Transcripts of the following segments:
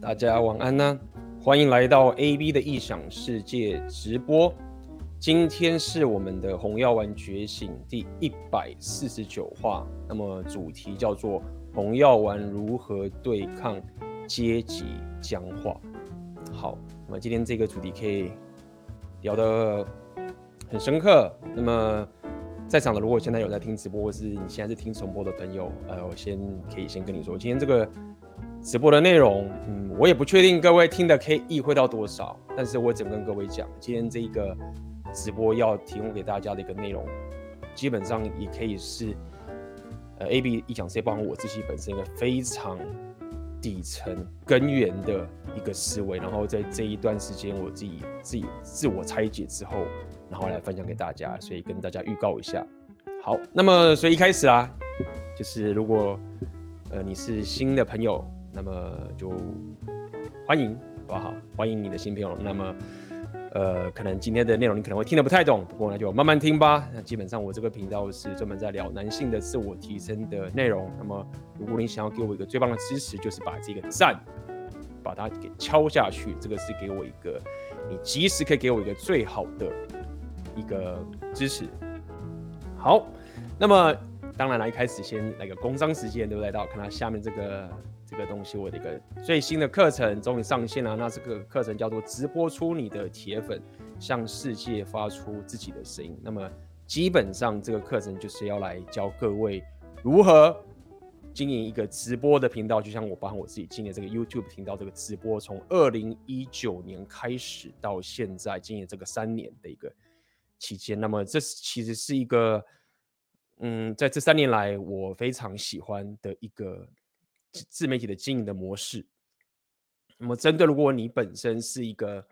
大家晚安呢、欢迎来到 AB 的异想世界直播。今天是我们的红药丸觉醒第一百四十九话，那么主题叫做红药丸如何对抗阶级僵化。好，那么今天这个主题可以聊得很深刻。那么在场的，如果现在有在听直播，或是你现在是听重播的朋友，呃，我先可以先跟你说，今天这个直播的内容，嗯，我也不确定各位听的可以意会到多少，但是我只跟各位讲，今天这一个直播要提供给大家的一个内容，基本上也可以是，呃，AB 一讲 C，包含我自己本身一个非常底层根源的一个思维，然后在这一段时间我自己自己自我拆解之后。然后来分享给大家，所以跟大家预告一下。好，那么所以一开始啊，就是如果呃你是新的朋友，那么就欢迎，好不好？欢迎你的新朋友。那么呃，可能今天的内容你可能会听得不太懂，不过那就慢慢听吧。那基本上我这个频道是专门在聊男性的自我提升的内容。那么如果你想要给我一个最棒的支持，就是把这个赞把它给敲下去，这个是给我一个你及时可以给我一个最好的。一个支持，好，那么当然了，一开始先来个工商时间，对不对？到看到下面这个这个东西，我的一个最新的课程终于上线了。那这个课程叫做“直播出你的铁粉，向世界发出自己的声音”。那么基本上这个课程就是要来教各位如何经营一个直播的频道，就像我帮我自己经营这个 YouTube 频道，这个直播从二零一九年开始到现在经营这个三年的一个。期间，那么这其实是一个，嗯，在这三年来我非常喜欢的一个自媒体的经营的模式。那么，针对如果你本身是一个，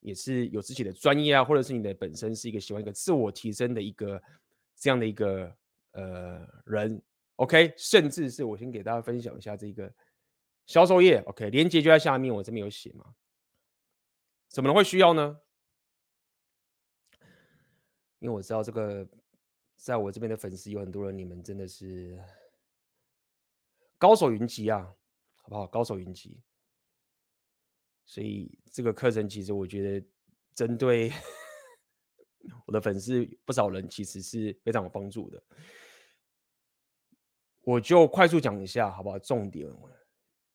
也是有自己的专业啊，或者是你的本身是一个喜欢一个自我提升的一个这样的一个呃人，OK，甚至是我先给大家分享一下这个销售业，OK，链接就在下面，我这边有写嘛，怎么能会需要呢？因为我知道这个，在我这边的粉丝有很多人，你们真的是高手云集啊，好不好？高手云集，所以这个课程其实我觉得针对 我的粉丝不少人，其实是非常有帮助的。我就快速讲一下，好不好？重点，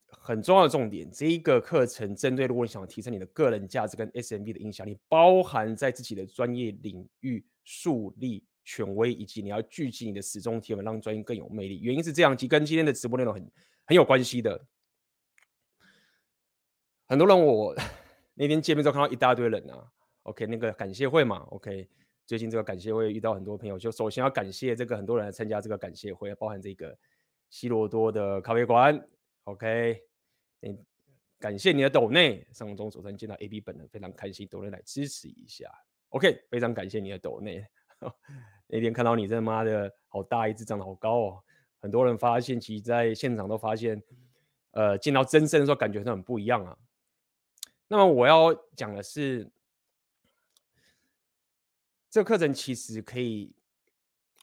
很重要的重点，这一个课程针对如果你想提升你的个人价值跟 SMB 的影响力，包含在自己的专业领域。树立权威，以及你要聚集你的死忠铁粉，让专业更有魅力。原因是这样，其实跟今天的直播内容很很有关系的。很多人我那天见面之后看到一大堆人啊，OK，那个感谢会嘛，OK，最近这个感谢会遇到很多朋友，就首先要感谢这个很多人来参加这个感谢会，包含这个西罗多的咖啡馆，OK，嗯，感谢你的抖内，上周首先见到 AB 本人，非常开心，抖内来支持一下。OK，非常感谢你的抖内。那天看到你，真的妈的好大一只，长得好高哦。很多人发现，其实在现场都发现，呃，见到真身的时候，感觉是很不一样啊。那么我要讲的是，这个课程其实可以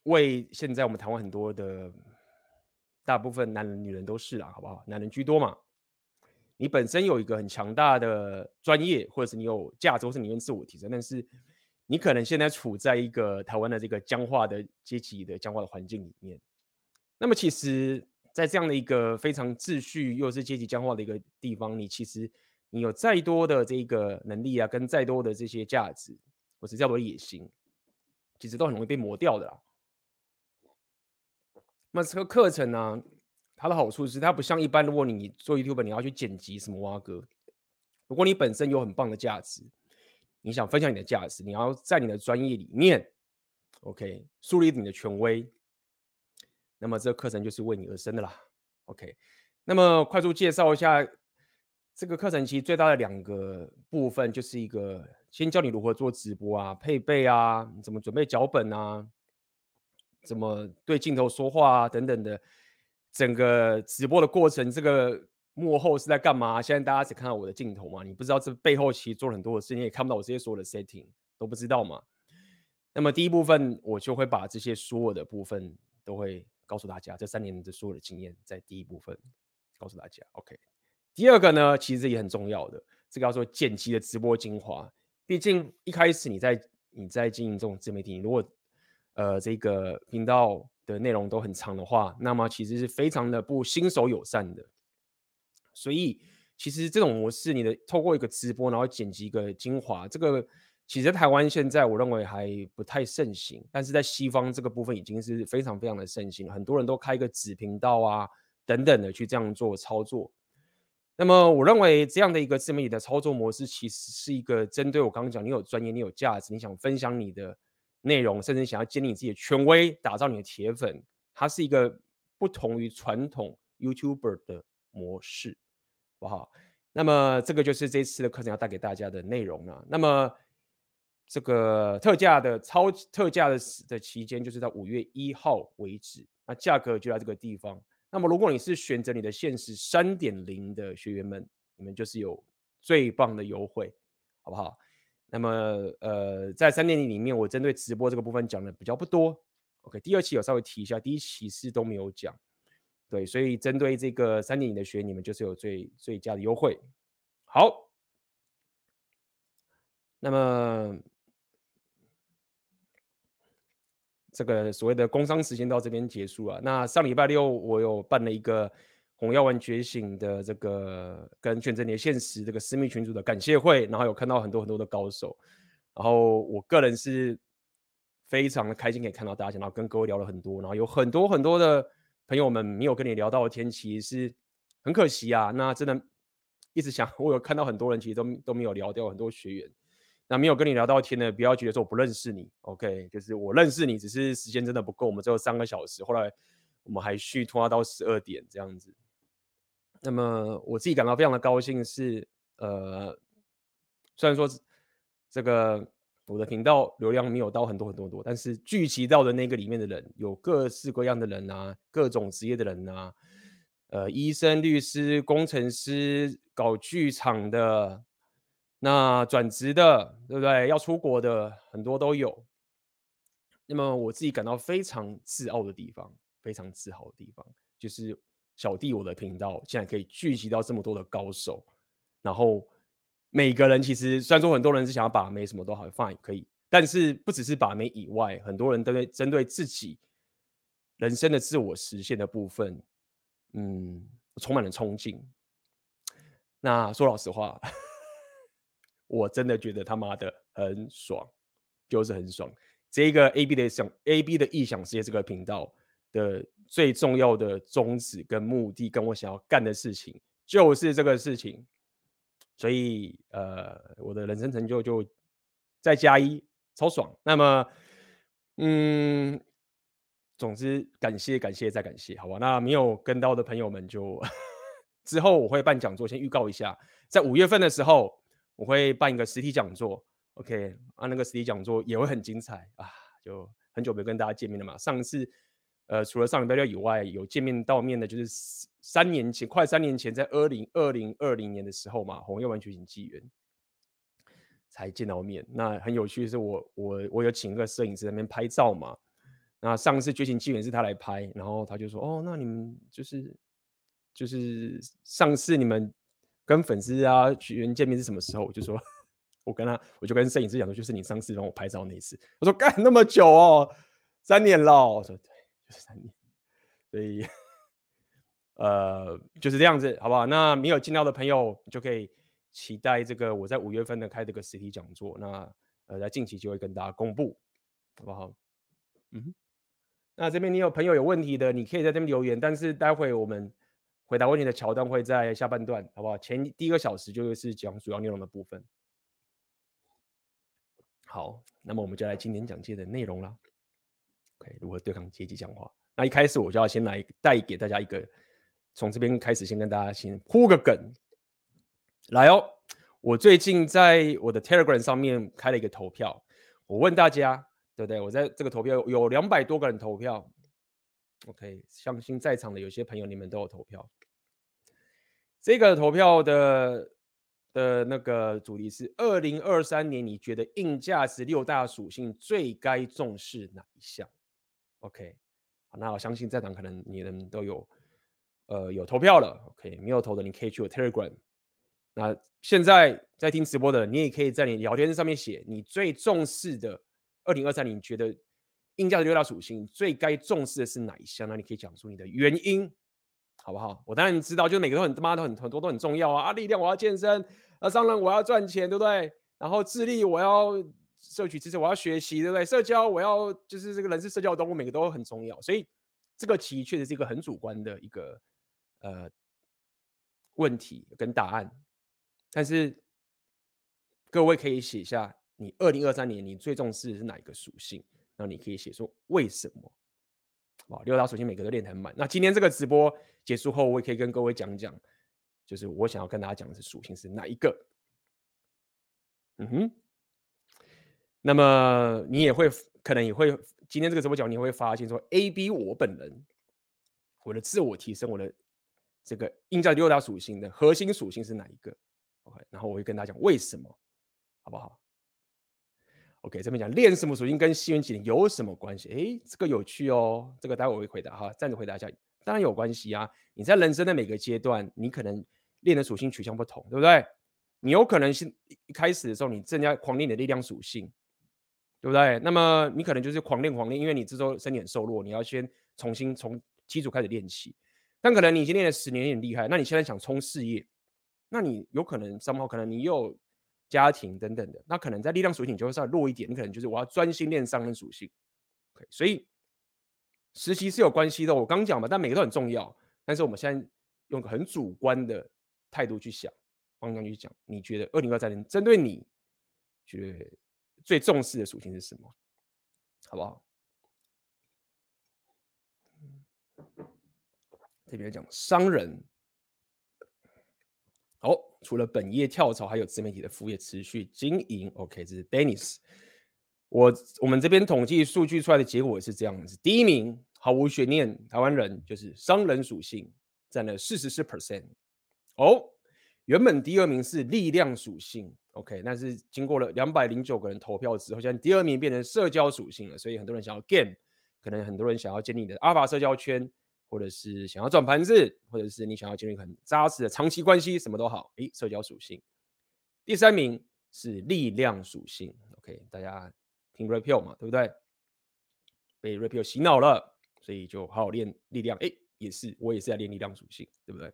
为现在我们台湾很多的大部分男人、女人都是啦，好不好？男人居多嘛。你本身有一个很强大的专业，或者是你有价值，或是你愿自我提升，但是。你可能现在处在一个台湾的这个僵化的阶级的僵化的环境里面，那么其实，在这样的一个非常秩序又是阶级僵化的一个地方，你其实你有再多的这个能力啊，跟再多的这些价值，或者再多的野心，其实都很容易被磨掉的啦。那这个课程呢、它的好处是它不像一般，如果你做 YouTube，你要去剪辑什么挖歌，如果你本身有很棒的价值。你想分享你的价值，你要在你的专业里面，OK，树立你的权威，那么这个课程就是为你而生的啦，OK。那么快速介绍一下这个课程，其实最大的两个部分就是一个先教你如何做直播啊，配备啊，怎么准备脚本啊，怎么对镜头说话啊等等的，整个直播的过程这个。幕后是在干嘛？现在大家只看到我的镜头嘛？你不知道这背后其实做了很多的事，你也看不到我这些所有的 setting，都不知道嘛？那么第一部分我就会把这些所有的部分都会告诉大家，这三年的所有的经验在第一部分告诉大家。OK，第二个呢，其实也很重要的，这个叫做剪辑的直播精华。毕竟一开始你在你在经营这种自媒体，如果呃这个频道的内容都很长的话，那么其实是非常的不新手友善的。所以其实这种模式，你的透过一个直播，然后剪辑一个精华，这个其实台湾现在我认为还不太盛行，但是在西方这个部分已经是非常非常的盛行，很多人都开一个子频道啊等等的去这样做操作。那么，我认为这样的一个自媒体的操作模式，其实是一个针对我刚刚讲，你有专业，你有价值，你想分享你的内容，甚至想要建立你自己的权威，打造你的铁粉，它是一个不同于传统 YouTuber 的模式，好不好？那么，这个就是这次的课程要带给大家的内容了。那么，这个特价的超特价的的期间，就是到五月一号为止，那价格就在这个地方。那么，如果你是选择你的限时三点零的学员们，你们就是有最棒的优惠，好不好？那么，呃，在三点零里面，我针对直播这个部分讲的比较不多。OK，第二期有稍微提一下，第一期是都没有讲。对，所以针对这个三点零的学员，你们就是有最最佳的优惠。好，那么。这个所谓的工商时间到这边结束了。那上礼拜六我有办了一个红药丸觉醒的这个跟选择你的限时这个私密群组的感谢会，然后有看到很多很多的高手，然后我个人是非常的开心可以看到大家，然后跟各位聊了很多，然后有很多很多的朋友们没有跟你聊到的天，其实是很可惜啊。那真的一直想，我有看到很多人其实都都没有聊掉很多学员。那没有跟你聊到天的，不要觉得说我不认识你，OK？就是我认识你，只是时间真的不够，我们只有三个小时，后来我们还续拖到十二点这样子。那么我自己感到非常的高兴是，呃，虽然说这个我的频道流量没有到很多很多多，但是聚集到的那个里面的人有各式各样的人啊，各种职业的人啊，呃，医生、律师、工程师、搞剧场的。那转职的，对不对？要出国的很多都有。那么我自己感到非常自傲的地方，非常自豪的地方，就是小弟我的频道现在可以聚集到这么多的高手。然后每个人其实虽然说很多人是想要把妹，什么都好，fine 可以，但是不只是把妹以外，很多人都会针对自己人生的自我实现的部分，嗯，充满了冲劲。那说老实话。我真的觉得他妈的很爽，就是很爽。这个 A B 的想 A B 的异想世界这个频道的最重要的宗旨跟目的，跟我想要干的事情就是这个事情。所以呃，我的人生成就就再加一，超爽。那么，嗯，总之感谢感谢再感谢，好吧？那没有跟到的朋友们就 之后我会办讲座，先预告一下，在五月份的时候。我会办一个实体讲座，OK，啊，那个实体讲座也会很精彩啊，就很久没跟大家见面了嘛。上次，呃，除了上礼拜六以外，有见面到面的，就是三年前，快三年前，在二零二零二零年的时候嘛，红药丸觉醒纪元才见到面。那很有趣的是我，我我有请一个摄影师在那边拍照嘛。那上次觉醒纪元是他来拍，然后他就说：“哦，那你们就是就是上次你们。”跟粉丝啊学员见面是什么时候？我就说，我跟他，我就跟摄影师讲说，就是你上次帮我拍照那一次。我说干那么久哦，三年了。我说对，就是三年。所以，呃，就是这样子，好不好？那没有见到的朋友，就可以期待这个我在五月份的开这个实体讲座。那呃，在近期就会跟大家公布，好不好？嗯，那这边你有朋友有问题的，你可以在这边留言，但是待会我们。回答问题的桥段会在下半段，好不好？前第一个小时就是讲主要内容的部分。好，那么我们就来今天讲解的内容了。OK，如何对抗阶级讲话？那一开始我就要先来带给大家一个，从这边开始先跟大家先铺个梗。来哦，我最近在我的 Telegram 上面开了一个投票，我问大家，对不对？我在这个投票有两百多个人投票。OK，相信在场的有些朋友你们都有投票。这个投票的的那个主题是二零二三年，你觉得硬价值六大属性最该重视哪一项？OK，那我相信在场可能你们都有呃有投票了，OK，没有投的你可以去我 Telegram。那现在在听直播的，你也可以在你聊天上面写你最重视的二零二三年，你觉得硬价的六大属性最该重视的是哪一项？那你可以讲出你的原因，好不好？我当然知道，就是每个都很他妈都很很多都很重要啊！啊，力量我要健身，啊，商人我要赚钱，对不对？然后智力我要摄取知识，我要学习，对不对？社交我要就是这个人是社交动物，每个都很重要。所以这个其实确实是一个很主观的一个呃问题跟答案。但是各位可以写下你二零二三年你最重视的是哪一个属性，然后你可以写说为什么。好，六大属性每个都练得很满。那今天这个直播结束后，我也可以跟各位讲讲，就是我想要跟大家讲的是属性是哪一个。嗯哼。那么你也会可能也会今天这个直播讲，你会发现说，A B 我本人我的自我提升，我的这个硬在六大属性的核心属性是哪一个？OK，然后我会跟大家讲为什么，好不好？OK，这边讲练什么属性跟西元几年有什么关系？诶，这个有趣哦，这个待会我会回答哈，暂时回答一下。当然有关系啊，你在人生的每个阶段，你可能练的属性取向不同，对不对？你有可能是一开始的时候，你正在狂练你的力量属性，对不对？那么你可能就是狂练狂练，因为你这时候身体很瘦弱，你要先重新从基础开始练起。但可能你已经练了十年，很厉害，那你现在想冲事业。那你有可能三号？可能你有家庭等等的，那可能在力量属性就会稍微弱一点。你可能就是我要专心练商人属性。OK，所以实习是有关系的。我刚讲嘛，但每个都很重要。但是我们现在用个很主观的态度去想，方向去讲，你觉得二零二三年针对你觉得最重视的属性是什么？好不好？这边讲商人。好，除了本业跳槽，还有自媒体的副业持续经营。OK，这是 Dennis。我我们这边统计数据出来的结果是这样子：第一名毫无悬念，台湾人就是商人属性，占了四十四 percent。哦，原本第二名是力量属性。OK，那是经过了两百零九个人投票之后，现在第二名变成社交属性了。所以很多人想要 game，可能很多人想要建立你的阿尔法社交圈。或者是想要转盘子，或者是你想要建立很扎实的长期关系，什么都好。诶，社交属性。第三名是力量属性。OK，大家听 Rapio 嘛，对不对？被 Rapio 洗脑了，所以就好好练力量。诶，也是，我也是在练力量属性，对不对？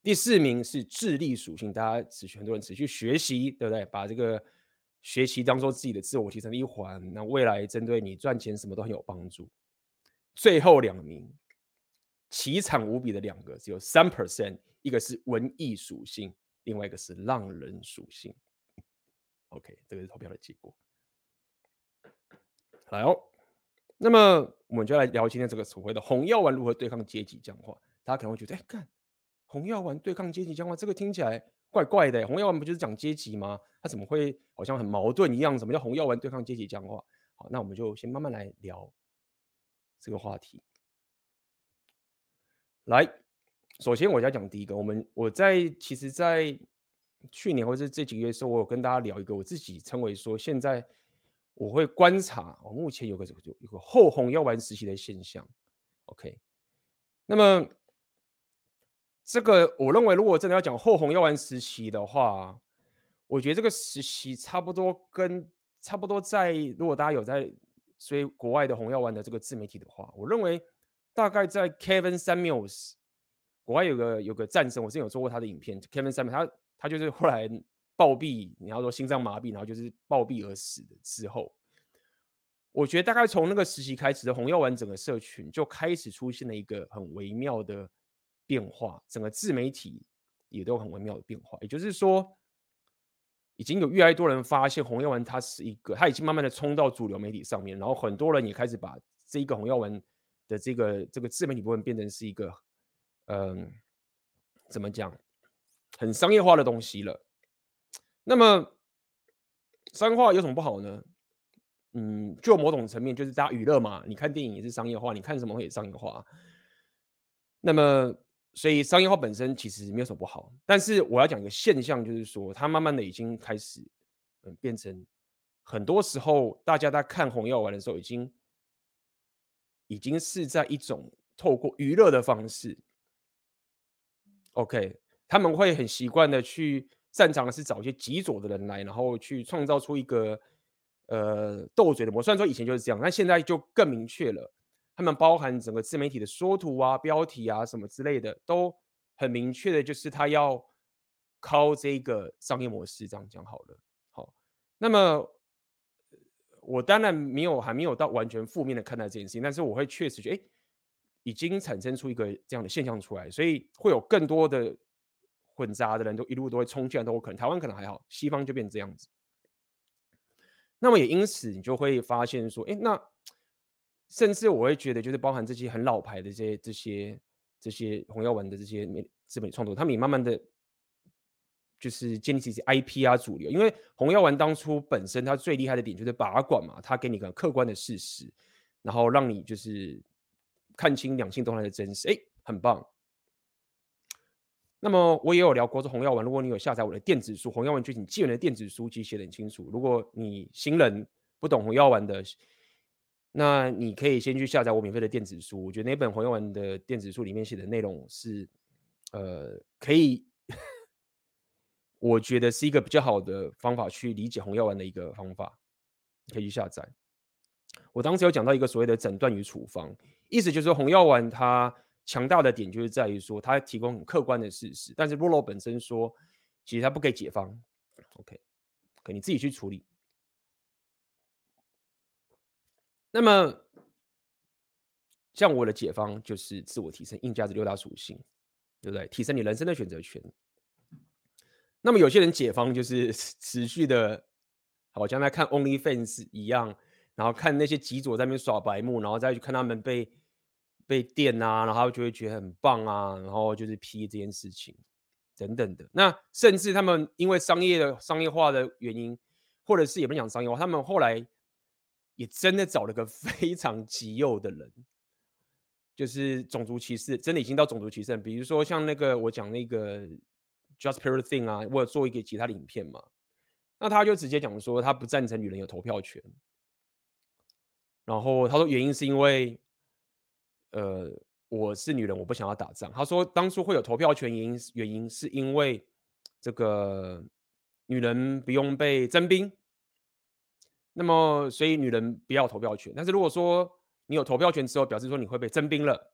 第四名是智力属性，大家持续很多人持续学习，对不对？把这个学习当做自己的自我提升的一环，那未来针对你赚钱什么都很有帮助。最后两名。奇惨无比的两个，只有三 percent，一个是文艺属性，另外一个是浪人属性。OK，这个是投票的结果。来哦，那么我们就来聊今天这个所谓的红药丸如何对抗阶级僵化。大家可能会觉得，哎，看红药丸对抗阶级僵化，这个听起来怪怪的。红药丸不就是讲阶级吗？它怎么会好像很矛盾一样？什么叫红药丸对抗阶级僵化？好，那我们就先慢慢来聊这个话题。来，首先我要讲第一个，我们我在其实，在去年或者这几个月的时候，我有跟大家聊一个我自己称为说，现在我会观察，我目前有个有一个后红药丸时期的现象。OK，那么这个我认为，如果真的要讲后红药丸时期的话，我觉得这个时期差不多跟差不多在，如果大家有在追国外的红药丸的这个自媒体的话，我认为。大概在 Kevin Samuels，国外有个有个战神，我之前有做过他的影片。Kevin Samuels，他他就是后来暴毙，你要说心脏麻痹，然后就是暴毙而死的之后，我觉得大概从那个时期开始的红药丸整个社群就开始出现了一个很微妙的变化，整个自媒体也都很微妙的变化。也就是说，已经有越来越多人发现红药丸它是一个，它已经慢慢的冲到主流媒体上面，然后很多人也开始把这一个红药丸。的这个这个自媒体部分变成是一个，嗯，怎么讲，很商业化的东西了。那么商业化有什么不好呢？嗯，就某种层面就是大家娱乐嘛，你看电影也是商业化，你看什么也商业化。那么所以商业化本身其实没有什么不好，但是我要讲一个现象，就是说它慢慢的已经开始，嗯，变成很多时候大家在看红药丸的时候已经。已经是在一种透过娱乐的方式 OK，他们会很习惯的去擅长的是找一些极左的人来，然后去创造出一个呃斗嘴的模式。虽然说以前就是这样，但现在就更明确了。他们包含整个自媒体的缩图啊、标题啊什么之类的，都很明确的，就是他要靠这个商业模式。这样讲好了，好，那么。我当然没有，还没有到完全负面的看待这件事情，但是我会确实觉得，哎，已经产生出一个这样的现象出来，所以会有更多的混杂的人都一路都会冲进来，都有可能。台湾可能还好，西方就变这样子。那么也因此，你就会发现说，哎，那甚至我会觉得，就是包含这些很老牌的这些这些这些红药丸的这些美资本创作，他们也慢慢的。就是建立起 IP 啊，主流，因为红药丸当初本身它最厉害的点就是把关嘛，它给你个客观的事实，然后让你就是看清两性动态的真实，哎，很棒。那么我也有聊过这红药丸，如果你有下载我的电子书《红药丸觉醒纪元》的电子书，其实写得很清楚。如果你新人不懂红药丸的，那你可以先去下载我免费的电子书。我觉得那本红药丸的电子书里面写的内容是，呃，可以。我觉得是一个比较好的方法去理解红药丸的一个方法，可以去下载。我当时有讲到一个所谓的诊断与处方，意思就是说红药丸它强大的点就是在于说它提供很客观的事实，但是洛洛本身说其实它不给解方，OK，可你自己去处理。那么像我的解方就是自我提升硬价值六大属性，对不对？提升你人生的选择权。那么有些人解方就是持续的，好像在看 OnlyFans 一样，然后看那些极左在那边耍白目，然后再去看他们被被电啊，然后就会觉得很棒啊，然后就是批这件事情等等的。那甚至他们因为商业的商业化的原因，或者是也不讲商业化，他们后来也真的找了个 非常极右的人，就是种族歧视，真的已经到种族歧视。比如说像那个我讲那个。Just Pure Thing 啊，我有做一个其他的影片嘛，那他就直接讲说他不赞成女人有投票权，然后他说原因是因为，呃，我是女人，我不想要打仗。他说当初会有投票权原因原因是因为这个女人不用被征兵，那么所以女人不要投票权。但是如果说你有投票权之后，表示说你会被征兵了，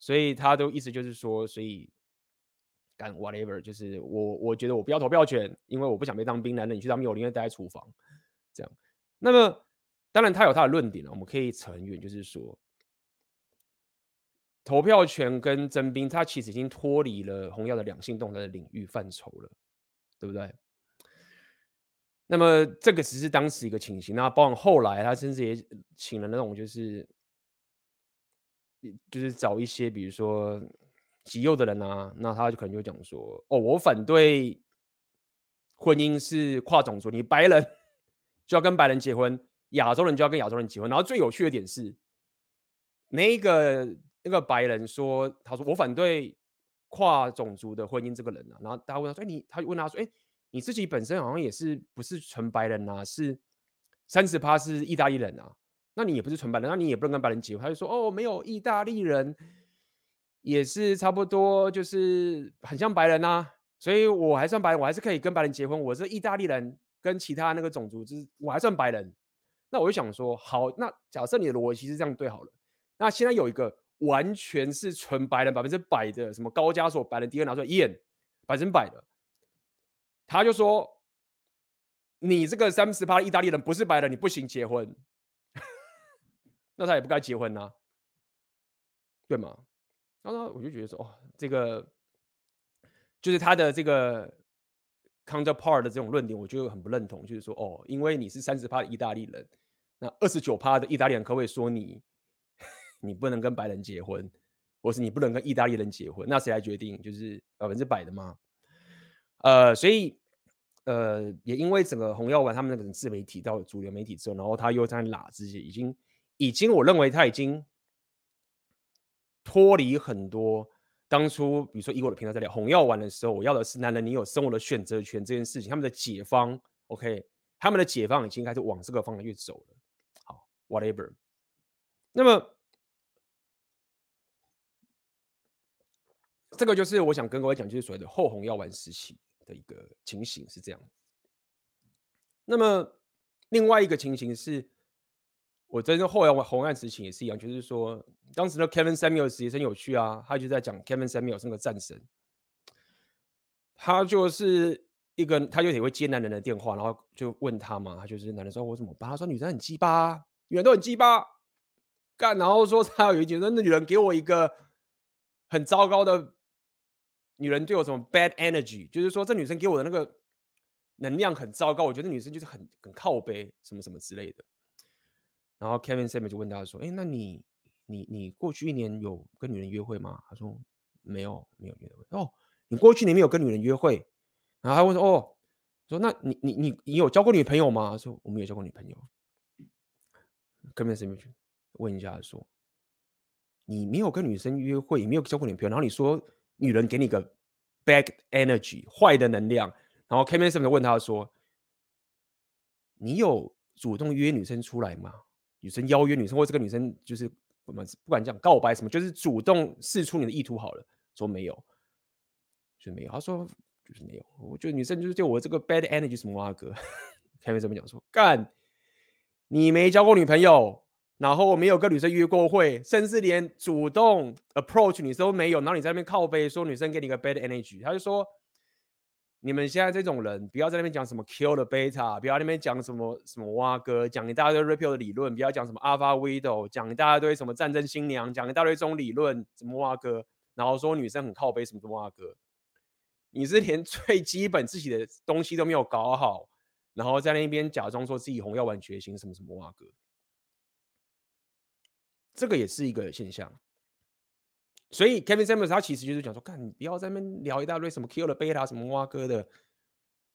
所以他的意思就是说，所以。干 whatever，就是我我觉得我不要投票权，因为我不想被当兵。男人你去当兵，我宁愿待在厨房。这样，那么当然他有他的论点了，我们可以扯很远，就是说投票权跟征兵，他其实已经脱离了红药的两性动态的领域范畴了，对不对？那么这个只是当时一个情形，那包括后来他甚至也请了那种就是就是找一些比如说。极右的人啊，那他就可能就讲说：“哦，我反对婚姻是跨种族，你白人 就要跟白人结婚，亚洲人就要跟亚洲人结婚。”然后最有趣的点是，那个那个白人说：“他说我反对跨种族的婚姻。”这个人啊，然后大家问他说：“哎，你？”他问他说：“哎，你自己本身好像也是不是纯白人啊？是三十趴是意大利人啊？那你也不是纯白人，那你也不能跟白人结婚。”他就说：“哦，没有意大利人。”也是差不多，就是很像白人呐、啊，所以我还算白人，我还是可以跟白人结婚。我是意大利人，跟其他那个种族，就是我还算白人。那我就想说，好，那假设你的逻辑是这样对好了。那现在有一个完全是纯白人，百分之百的什么高加索白人，第二拿出来验，百分之百的，他就说，你这个三十趴的意大利人不是白人，你不行结婚。那他也不该结婚呐、啊，对吗？然后我就觉得说，哦，这个就是他的这个 counterpart 的这种论点，我就很不认同。就是说，哦，因为你是三十趴的意大利人，那二十九趴的意大利人可不可以说你，你不能跟白人结婚，或是你不能跟意大利人结婚？那谁来决定？就是百分之百的吗？呃，所以，呃，也因为整个红药丸他们那个自媒体到主流媒体之后，然后他又在拉这些，已经，已经，我认为他已经。脱离很多当初，比如说以我的频道在聊红药丸的时候，我要的是男人，你有生活的选择权这件事情。他们的解方，OK，他们的解方已经开始往这个方向去走了。好，whatever。那么，这个就是我想跟各位讲，就是所谓的后红药丸时期的一个情形是这样。那么另外一个情形是，我真正后来我红案实情也是一样，就是说当时的 Kevin Samuels 也很有趣啊，他就在讲 Kevin Samuels 那个战神，他就是一个他就也会接男人的电话，然后就问他嘛，他就是男人说我怎么办？他说女生很鸡巴，女人都很鸡巴干，然后说他有一句说那女人给我一个很糟糕的。女人对我什么 bad energy，就是说这女生给我的那个能量很糟糕，我觉得女生就是很很靠背，什么什么之类的。然后 Kevin s a m e 就问他说：“哎，那你你你过去一年有跟女人约会吗？”他说：“没有，没有约会。”哦，你过去年没有跟女人约会？然后他问说：“哦，说那你你你你有交过女朋友吗？”他说：“我没有交过女朋友。”Kevin s a m e 问一下说：“你没有跟女生约会，也没有交过女朋友，然后你说？”女人给你个 bad energy 坏的能量，然后 Kevin s a m e 问他说：“你有主动约女生出来吗？女生邀约女生，或这个女生就是不管不管讲告白什么，就是主动释出你的意图好了。”说没有，就没有。他说就是没有。我觉得女生就是对我这个 bad energy 什么阿哥，Kevin Samuels 讲说干，你没交过女朋友。然后我没有跟女生约过会，甚至连主动 approach 女生都没有。然后你在那边靠背说女生给你个 bad energy，他就说你们现在这种人不要在那边讲什么 kill the beta，不要在那边讲什么什么蛙哥，讲一大堆 repeal 的理论，不要讲什么 alpha widow，讲一大堆什么战争新娘，讲一大堆这种理论什么蛙哥，然后说女生很靠背什么什么蛙哥，你是连 最基本自己的东西都没有搞好，然后在那边假装说自己红药丸决心什么什么蛙哥。这个也是一个现象，所以 Kevin Samuels 他其实就是讲说，看你不要在那边聊一大堆什么 Kill the Beta 什么蛙哥的，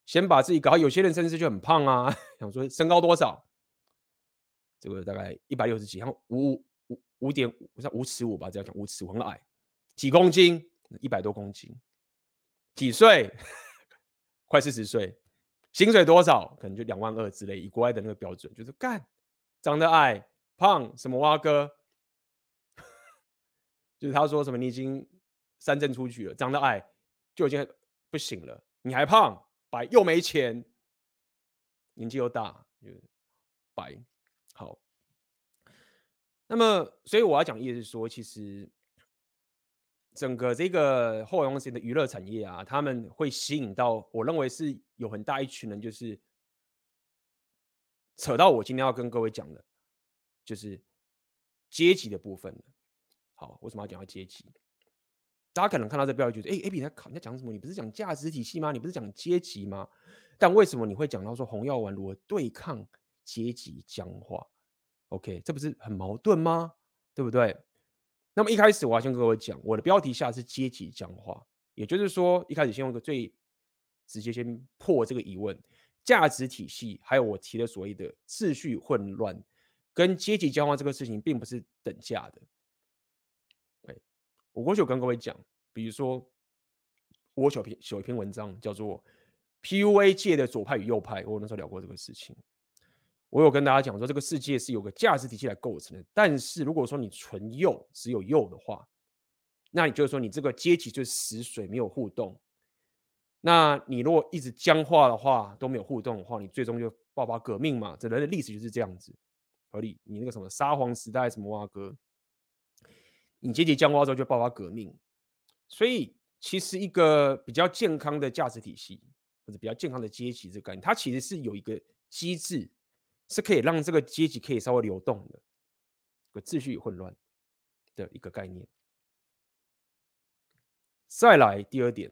先把自己搞好。有些人甚至就很胖啊，想说身高多少，这个大概一百六十几，然后五五五点五，像五尺五吧，这样讲五尺五很矮，几公斤一百多公斤，几岁 快四十岁，薪水多少可能就两万二之类，以国外的那个标准，就是干长得矮胖什么蛙哥。就是他说什么，你已经三振出局了，长得矮就已经不行了，你还胖白又没钱，年纪又大，就白好。那么，所以我要讲的意思是说，其实整个这个后阳型的娱乐产业啊，他们会吸引到，我认为是有很大一群人，就是扯到我今天要跟各位讲的，就是阶级的部分。好，为什么要讲到阶级？大家可能看到这标题，觉得哎，AB 在考，你在讲什么？你不是讲价值体系吗？你不是讲阶级吗？但为什么你会讲到说红药丸如何对抗阶级僵化？OK，这不是很矛盾吗？对不对？那么一开始我要先跟各位讲，我的标题下是阶级僵化，也就是说一开始先用个最直接先破这个疑问：价值体系还有我提的所谓的秩序混乱，跟阶级僵化这个事情并不是等价的。我过去有跟各位讲，比如说我小篇写一篇文章，叫做 PUA 界的左派与右派。我那时候聊过这个事情，我有跟大家讲说，这个世界是有个价值体系来构成的。但是如果说你纯右，只有右的话，那你就是说你这个阶级就是死水，没有互动。那你如果一直僵化的话，都没有互动的话，你最终就爆发革命嘛？这人的历史就是这样子，合理？你那个什么沙皇时代什么哇哥？你阶级僵化之后就爆发革命，所以其实一个比较健康的价值体系或者比较健康的阶级这个概念，它其实是有一个机制，是可以让这个阶级可以稍微流动的，个秩序与混乱的一个概念。再来第二点，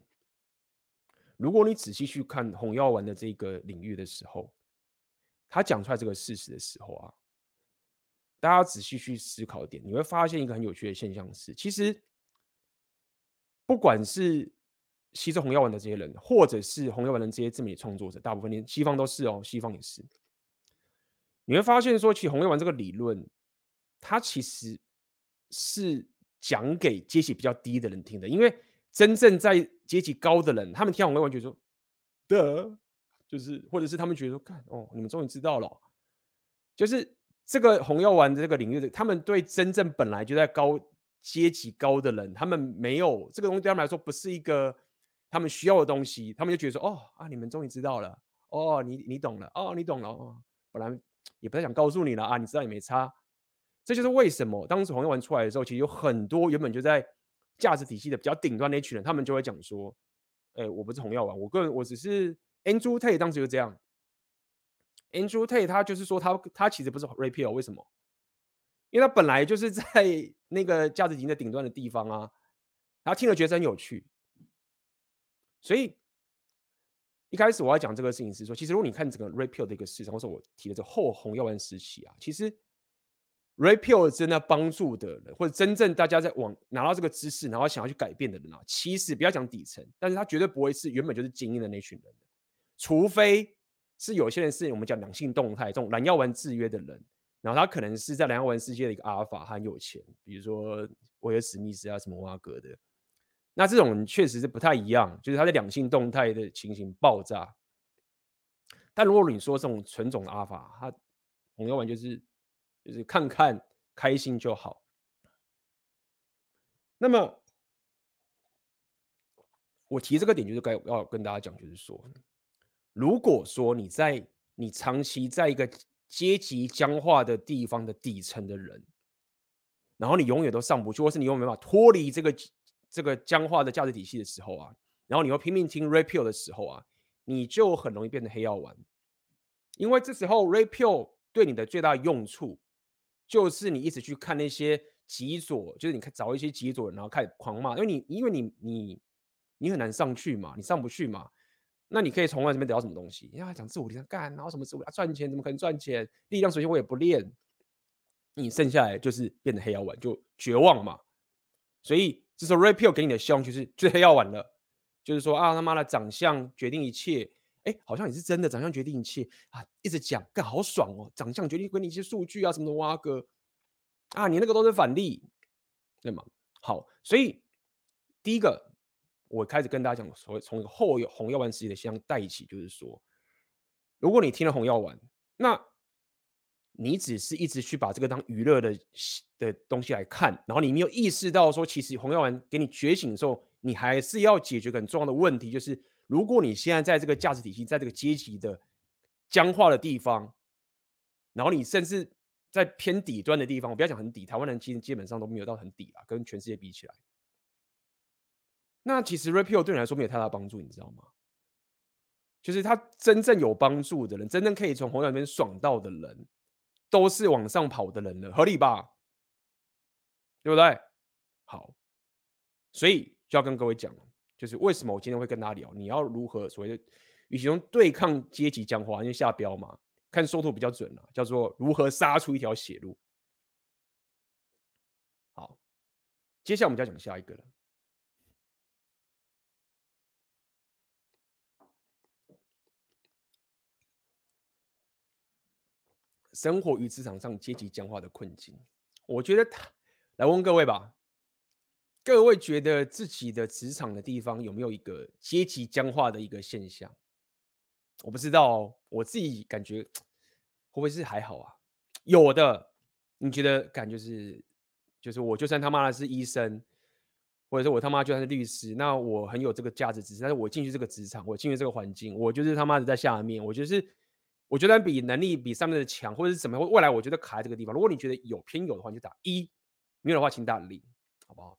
如果你仔细去看红药丸的这个领域的时候，他讲出来这个事实的时候啊。大家仔细去思考一点，你会发现一个很有趣的现象是，其实不管是吸收红药丸的这些人，或者是红药丸的这些自媒体创作者，大部分连西方都是哦，西方也是。你会发现说，其实红药丸这个理论，它其实是讲给阶级比较低的人听的，因为真正在阶级高的人，他们听红药丸觉得说，的，就是或者是他们觉得说，看哦，你们终于知道了，就是。这个红药丸的这个领域的，他们对真正本来就在高阶级高的人，他们没有这个东西，对他们来说不是一个他们需要的东西，他们就觉得说，哦啊，你们终于知道了，哦，你你懂了，哦，你懂了，哦，本来也不太想告诉你了啊，你知道也没差。这就是为什么当时红药丸出来的时候，其实有很多原本就在价值体系的比较顶端那群人，他们就会讲说，哎，我不是红药丸，我个人我只是 Andrew Tate 当时就这样。Andrew Tate 他就是说他他其实不是 Red Pill，为什么？因为他本来就是在 那个价值体系的顶端的地方啊，他听了觉得很有趣，所以一开始我要讲这个事情是说，其实如果你看整个 Red Pill 的一个市场，或者我提的这个后红药丸时期啊，其实。Red Pill 真的帮助的人，或者真正大家在往拿到这个知识，然后想要去改变的人啊，其实不要讲底层，但是他绝对不会是原本就是精英的那群人，除非是有些人是我们讲两性动态这种蓝药丸制约的人，然后他可能是在蓝药丸世界的一个阿尔法，很有钱，比如说威尔史密斯啊什么挖格的，那这种确实是不太一样，就是他的两性动态的情形爆炸。但如果你说这种纯种的阿尔法，他红药丸就是。就是看看开心就好。那么，我提这个点就是该要跟大家讲，就是说，如果说你在你长期在一个阶级僵化的地方的底层的人，然后你永远都上不去，或是你永远没办法脱离这个这个僵化的价值体系的时候啊，然后你又拼命听 rapio 的时候啊，你就很容易变成黑药丸，因为这时候 rapio 对你的最大用处。就是你一直去看那些极左，就是你看找一些极左，然后开始狂骂，因为你因为你你你很难上去嘛，你上不去嘛，那你可以从外这边得到什么东西？因为讲自我力量干，然后什么自我啊赚钱，怎么可能赚钱？力量首先我也不练，你剩下来就是变得黑药丸，就绝望嘛。所以这时候 Red Pill 给你的希望就是最黑药丸了，就是说啊他妈的长相决定一切。哎，好像也是真的，长相决定一切啊！一直讲，干好爽哦，长相决定给你一些数据啊什么的，挖哥啊，你那个都是反例，对吗？好，所以第一个，我开始跟大家讲，所谓从一个后红药丸时期的现象带起，就是说，如果你听了红药丸，那你只是一直去把这个当娱乐的的东西来看，然后你没有意识到说，其实红药丸给你觉醒的时候，你还是要解决很重要的问题，就是。如果你现在在这个价值体系，在这个阶级的僵化的地方，然后你甚至在偏底端的地方，我不要讲很底，台湾人其实基本上都没有到很底啦，跟全世界比起来，那其实 Red Pill 对你来说没有太大帮助，你知道吗？就是他真正有帮助的人，真正可以从红药里面爽到的人，都是往上跑的人了，合理吧？对不对？好，所以就要跟各位讲。就是为什么我今天会跟他聊，你要如何所谓的与其用对抗阶级讲话，因为下标嘛，看收图比较准了，叫做如何杀出一条血路。好，接下来我们就要讲下一个了。生活与职场上阶级僵化的困境，我觉得来问各位吧。各位觉得自己的职场的地方有没有一个阶级僵化的一个现象？我不知道，我自己感觉会不会是还好啊？有的，你觉得感觉是，就是我就算他妈的是医生，或者是我他妈就算是律师，那我很有这个价值，只是但是我进去这个职场，我进去这个环境，我就是他妈的在下面，我就是我觉得比能力比上面的强，或者是怎么样，未来我觉得卡在这个地方。如果你觉得有偏有的话，你就打一；没有的话，请打零，好不好？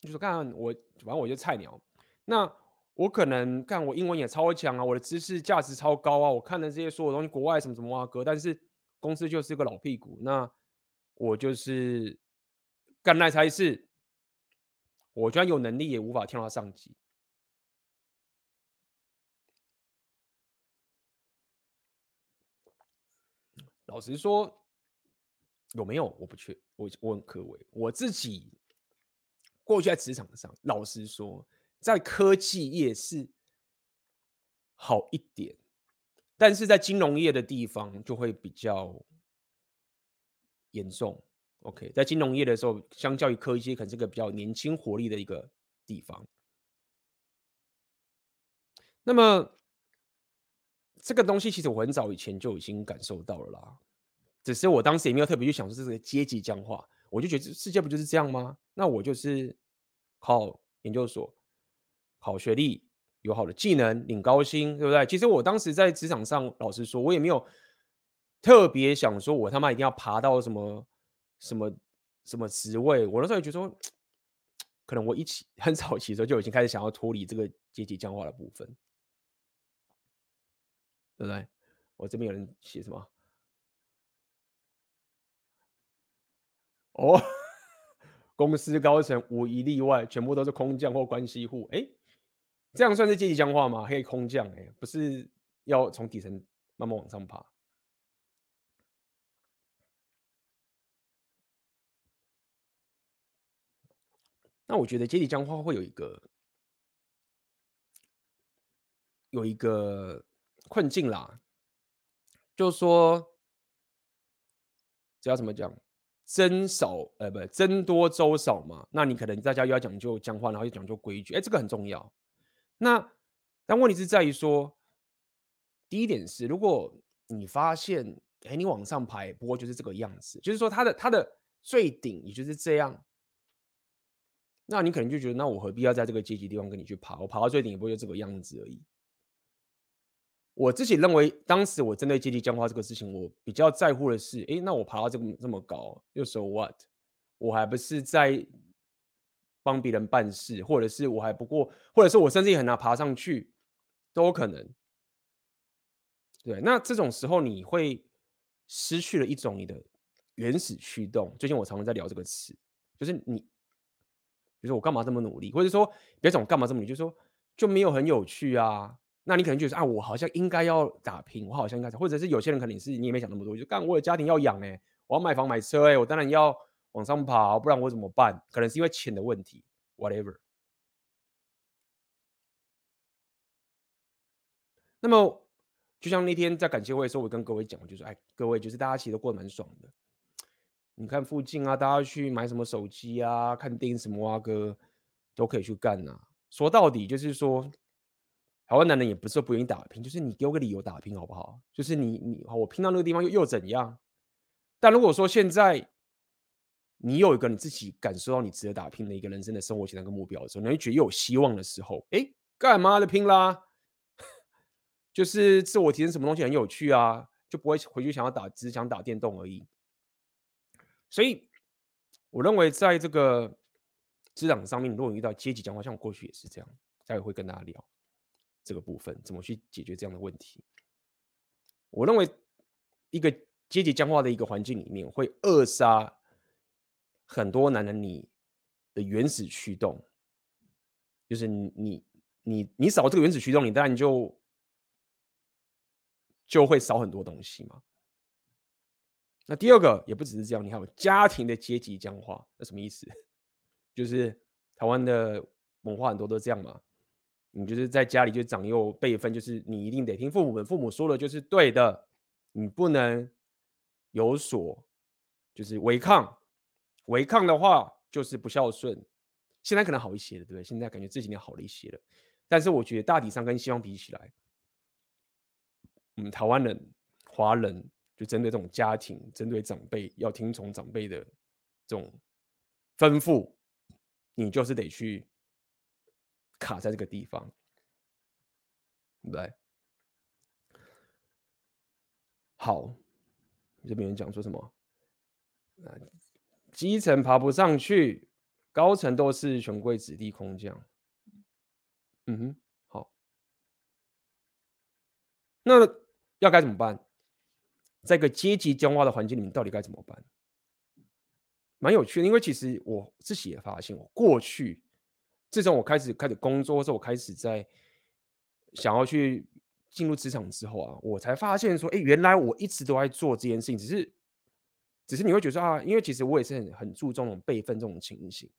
就说看我，反正我就菜鸟。那我可能看我英文也超强啊，我的知识价值超高啊。我看的这些所有东西，国外什么什么哇哥，但是公司就是个老屁股。那我就是干那差事，我居然有能力也无法跳到上级。老实说，有没有？我不确，我我很可畏我自己。过去在职场上，老实说，在科技业是好一点，但是在金融业的地方就会比较严重。OK，在金融业的时候，相较于科技，可能是个比较年轻活力的一个地方。那么这个东西，其实我很早以前就已经感受到了啦。只是我当时也没有特别去想说这是个阶级僵化，我就觉得世界不就是这样吗？那我就是考研究所，考学历，有好的技能，领高薪，对不对？其实我当时在职场上，老实说，我也没有特别想说我他妈一定要爬到什么什么什么职位。我那时候也觉得说，可能我一起很早期的时候就已经开始想要脱离这个阶级僵化的部分，对不对？我这边有人写什么？哦，公司高层无一例外，全部都是空降或关系户。哎，这样算是阶级僵化吗？可以空降哎，不是要从底层慢慢往上爬。那我觉得阶级僵化会有一个有一个困境啦，就说这要怎么讲？僧少呃不僧多粥少嘛，那你可能大家又要讲究僵化，然后又讲究规矩，哎，这个很重要。那但问题是在于说，第一点是，如果你发现，哎，你往上排，不过就是这个样子，就是说它的它的最顶也就是这样，那你可能就觉得，那我何必要在这个阶级地方跟你去爬？我爬到最顶也不会就这个样子而已。我自己认为，当时我针对阶级僵化这个事情，我比较在乎的是，哎，那我爬到这么这么高，又 so what？我还不是在帮别人办事，或者是我还不过，或者是我甚至也很难爬上去，都有可能。对，那这种时候你会失去了一种你的原始驱动。最近我常常在聊这个词，就是你，比如说我干嘛这么努力，或者说别总干嘛这么努力，就是说就没有很有趣啊。那你可能就是啊，我好像应该要打拼，我好像应该，或者是有些人可能是你也没想那么多，就干我有家庭要养哎，我要买房买车哎，我当然要往上爬，不然我怎么办？可能是因为钱的问题，whatever。那么就像那天在感谢会的时候，我跟各位讲，就是哎，各位就是大家其实都过得蛮爽的。你看附近啊，大家去买什么手机啊，看电影什么啊，哥都可以去干呐。说到底就是说。台湾男人也不是说不愿意打拼，就是你给我个理由打拼好不好？就是你你好，我拼到那个地方又又怎样？但如果说现在你有一个你自己感受到你值得打拼的一个人生的生活型态跟目标的时候，你会觉得又有希望的时候，哎，干嘛的拼啦？就是自我提升什么东西很有趣啊，就不会回去想要打，只想打电动而已。所以我认为在这个职场上面，如果遇到阶级讲话，像我过去也是这样，待会会跟大家聊。这个部分怎么去解决这样的问题？我认为一个阶级僵化的一个环境里面，会扼杀很多男人你的原始驱动，就是你你你你少这个原始驱动，你当然就就会少很多东西嘛。那第二个也不只是这样，你还有家庭的阶级僵化，那什么意思？就是台湾的文化很多都这样嘛。你就是在家里就长幼辈分，就是你一定得听父母的，父母说的就是对的，你不能有所就是违抗，违抗的话就是不孝顺。现在可能好一些了，对不对？现在感觉这几年好了一些了，但是我觉得大体上跟西方比起来，嗯，台湾人、华人就针对这种家庭、针对长辈要听从长辈的这种吩咐，你就是得去。卡在这个地方，对，好，这边人讲说什么？基层爬不上去，高层都是权贵子弟空降。嗯哼，好，那要该怎么办？在一个阶级僵化的环境里面，到底该怎么办？蛮有趣的，因为其实我自己也发现，我过去。自从我开始开始工作，或者我开始在想要去进入职场之后啊，我才发现说，哎，原来我一直都在做这件事情，只是，只是你会觉得啊，因为其实我也是很很注重辈分这种情形。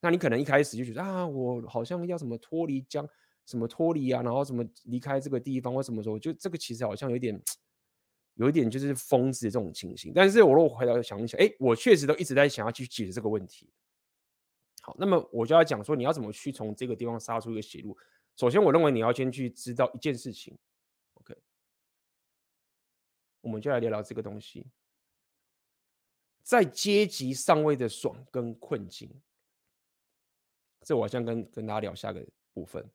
那你可能一开始就觉得啊，我好像要什么脱离将，什么脱离啊，然后什么离开这个地方或什么时候，就这个其实好像有点，有一点就是疯子的这种情形。但是我如果回头想一想，哎，我确实都一直在想要去解决这个问题。好，那么我就要讲说，你要怎么去从这个地方杀出一个血路。首先，我认为你要先去知道一件事情。OK，我们就来聊聊这个东西。在阶级上位的爽跟困境。这我好像跟跟大家聊下个部分。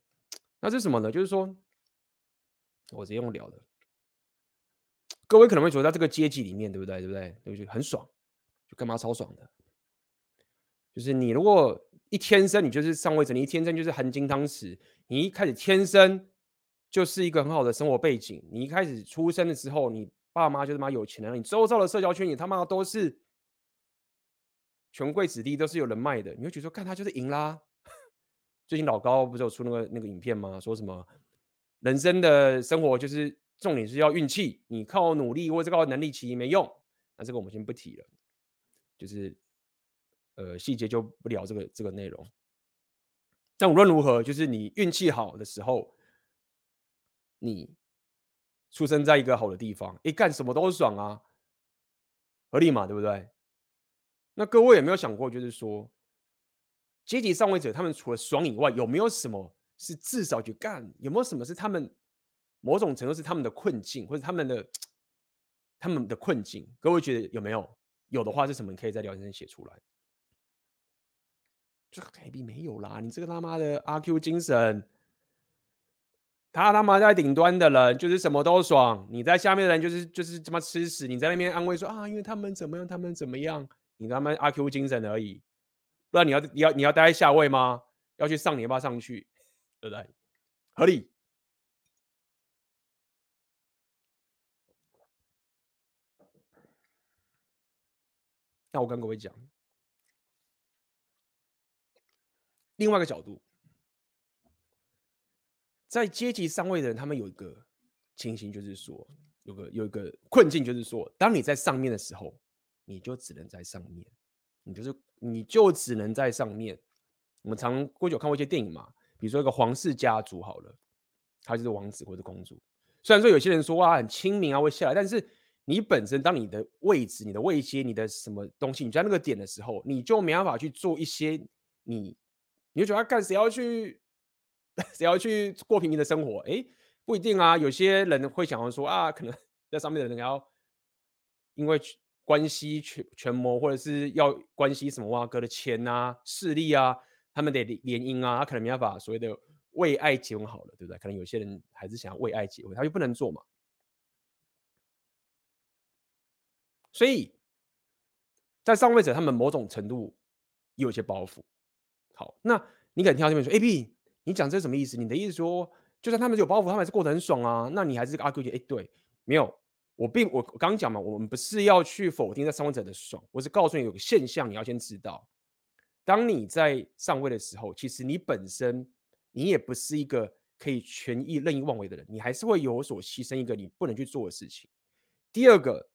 那是什么呢？就是说，我直接用聊的。各位可能会觉得在这个阶级里面，对不对？对不对？就觉得很爽，就干嘛超爽的？就是你如果一天生你就是上位者，你一天生就是含金汤匙，你一开始天生就是一个很好的生活背景，你一开始出生的时候，你爸妈就是妈有钱人，你周遭的社交圈你他妈都是权贵子弟，都是有人脉的，你会觉得说，看他就是赢啦。最近老高不是有出那个那个影片吗？说什么人生的生活就是。重点是要运气，你靠努力或者靠能力其实没用。那这个我们先不提了，就是呃细节就不聊这个这个内容。但无论如何，就是你运气好的时候，你出生在一个好的地方，一干什么都爽啊，合理嘛，对不对？那各位有没有想过，就是说阶级上位者他们除了爽以外，有没有什么是至少去干？有没有什么是他们？某种程度是他们的困境，或者他们的他们的困境，各位觉得有没有？有的话是什么？你可以在聊天室写出来。这个肯定没有啦！你这个他妈的阿 Q 精神，他他妈在顶端的人就是什么都爽，你在下面的人就是就是这么吃屎。你在那边安慰说啊，因为他们怎么样，他们怎么样，你他妈阿 Q 精神而已。不然你要你要你要待在下位吗？要去上你要不要上去？对不对？合理。那我跟各位讲，另外一个角度，在阶级上位的人，他们有一个情形，就是说，有个有一个困境，就是说，当你在上面的时候，你就只能在上面，你就是你就只能在上面。我们常过去有看过一些电影嘛，比如说一个皇室家族，好了，他就是王子或者公主。虽然说有些人说哇很亲民啊，会下来，但是。你本身，当你的位置、你的位阶、你的什么东西，你在那个点的时候，你就没办法去做一些你，你就觉得干谁要去，谁要去过平民的生活？哎，不一定啊。有些人会想要说啊，可能在上面的人要因为关系权权谋，或者是要关系什么哇哥的钱啊、势力啊，他们得联姻啊，他可能没办法所谓的为爱结婚好了，对不对？可能有些人还是想要为爱结婚，他就不能做嘛。所以，在上位者，他们某种程度有些包袱。好，那你可能听到这边说：“A B，你讲这是什么意思？你的意思说，就算他们有包袱，他们还是过得很爽啊？那你还是个阿 Q 姐？哎，对，没有，我并我刚讲嘛，我们不是要去否定在上位者的爽，我是告诉你有个现象，你要先知道，当你在上位的时候，其实你本身你也不是一个可以权益任意妄为的人，你还是会有所牺牲一个你不能去做的事情。第二个。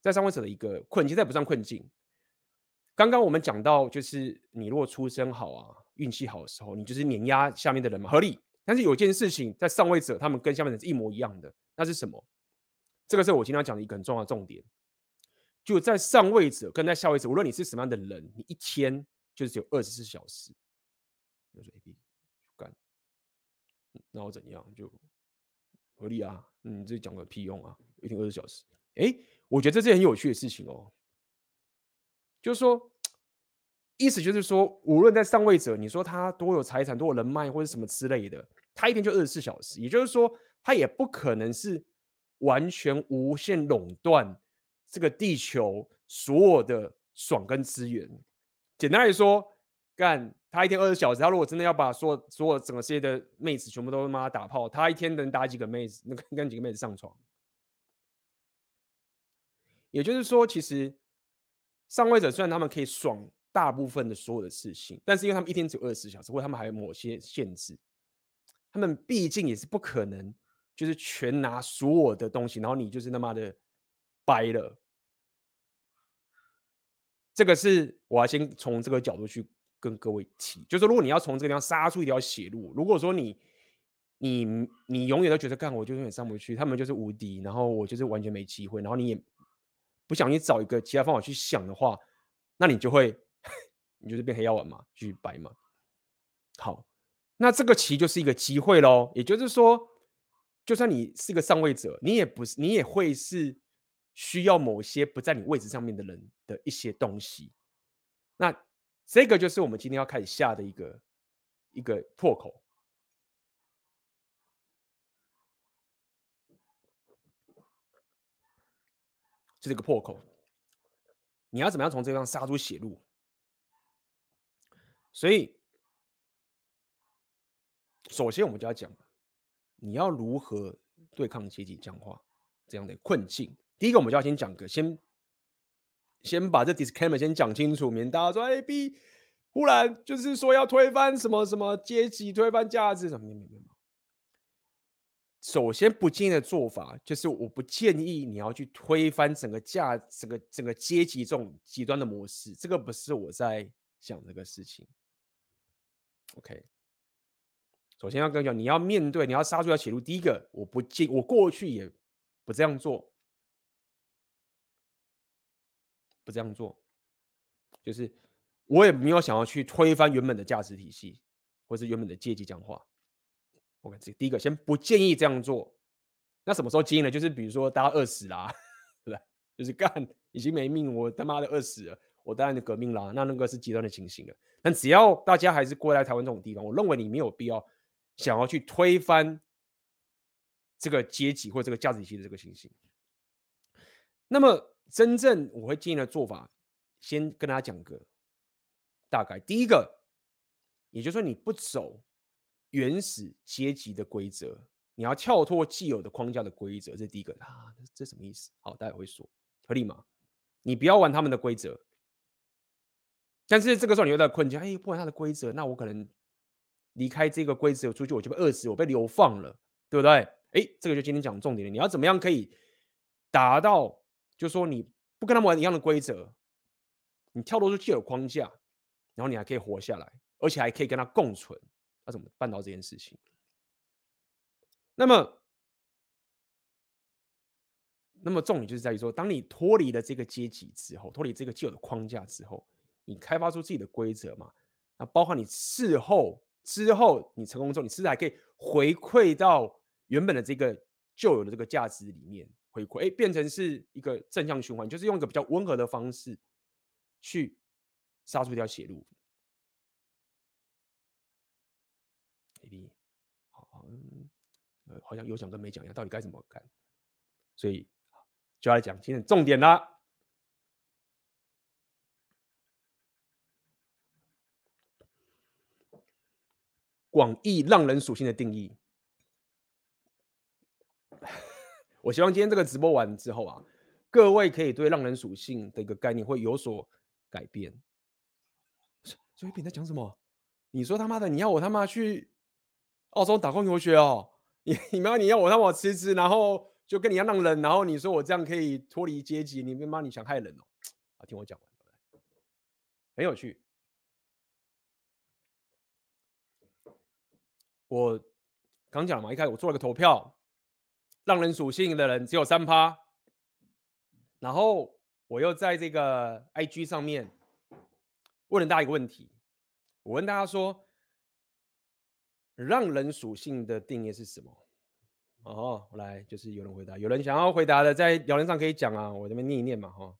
在上位者的一个困境，再不算困境。刚刚我们讲到，就是你如果出身好啊，运气好的时候，你就是碾压下面的人嘛，合理。但是有件事情，在上位者他们跟下面的人是一模一样的，那是什么？这个是我今天讲的一个很重要的重点。就在上位者跟在下位者，无论你是什么样的人，你一天就是只有二十四小时。我说 A B 干，那我怎样就合理啊？你这讲个屁用啊？一天二十四小时，哎。我觉得这是很有趣的事情哦，就是说，意思就是说，无论在上位者，你说他多有财产、多有人脉或者什么之类的，他一天就二十四小时，也就是说，他也不可能是完全无限垄断这个地球所有的爽跟资源。简单来说，干他一天二十小时，他如果真的要把所有所有整个世界的妹子全部都他妈打炮，他一天能打几个妹子？能跟几个妹子上床？也就是说，其实上位者虽然他们可以爽大部分的所有的事情，但是因为他们一天只有二十四小时，或者他们还有某些限制，他们毕竟也是不可能就是全拿所有的东西，然后你就是他妈的掰了。这个是我要先从这个角度去跟各位提，就是如果你要从这个地方杀出一条血路，如果说你你你永远都觉得干我就永远上不去，他们就是无敌，然后我就是完全没机会，然后你也。不想去找一个其他方法去想的话，那你就会，你就是变黑药丸嘛，继续白嘛。好，那这个棋就是一个机会喽。也就是说，就算你是个上位者，你也不是，你也会是需要某些不在你位置上面的人的一些东西。那这个就是我们今天要开始下的一个一个破口，这是一个破口。你要怎么样从这地方杀出血路？所以，首先我们就要讲，你要如何对抗阶级僵化这样的困境。第一个，我们就要先讲个，先先把这 disclaimer 先讲清楚，免大家说哎 B 忽然就是说要推翻什么什么阶级，推翻价值什么什么什么。首先，不建议的做法就是，我不建议你要去推翻整个价、整个整个阶级这种极端的模式。这个不是我在讲这个事情。OK，首先要跟你讲，你要面对，你要杀出条血路。第一个，我不建，我过去也不这样做，不这样做，就是我也没有想要去推翻原本的价值体系，或是原本的阶级讲话。OK，这第一个先不建议这样做。那什么时候建议呢？就是比如说大家饿死啦，对不对？就是干已经没命，我他妈的饿死了，我当然就革命啦。那那个是极端的情形了。但只要大家还是过来台湾这种地方，我认为你没有必要想要去推翻这个阶级或这个价值体系的这个情形。那么真正我会建议的做法，先跟大家讲个大概。第一个，也就是说你不走。原始阶级的规则，你要跳脱既有的框架的规则，这是第一个啊，这什么意思？好，大家会说合理吗？你不要玩他们的规则，但是这个时候你又在困境，哎，不玩他的规则，那我可能离开这个规则出去，我就被饿死，我被流放了，对不对？哎，这个就今天讲重点了，你要怎么样可以达到，就是说你不跟他们玩一样的规则，你跳脱出既有框架，然后你还可以活下来，而且还可以跟他共存。要、怎么办到这件事情？那么，那么重点就是在于说，当你脱离了这个阶级之后，脱离这个既有的框架之后，你开发出自己的规则嘛？那包括你事后之后，你成功之后，你是不是还可以回馈到原本的这个旧有的这个价值里面回馈？哎，变成是一个正向循环，就是用一个比较温和的方式去杀出一条血路。A B，好，嗯，呃，好像有讲跟没讲一样，到底该怎么干？所以就要来讲今天重点啦。广义浪人属性的定义，我希望今天这个直播完之后啊，各位可以对浪人属性的一个概念会有所改变。所以，你在讲什么？你说他妈的，你要我他妈去？澳洲打工游学哦，你 你妈你要我让我辞职，然后就跟你一样浪人，然后你说我这样可以脱离阶级，你他妈你想害人哦？啊，听我讲完，很有趣。我刚讲了嘛，一开始我做了个投票，浪人属性的人只有三趴，然后我又在这个 IG 上面问了大家一个问题，我问大家说。浪人属性的定义是什么？哦，来，就是有人回答，有人想要回答的，在聊天上可以讲啊，我这边念一念嘛，哈。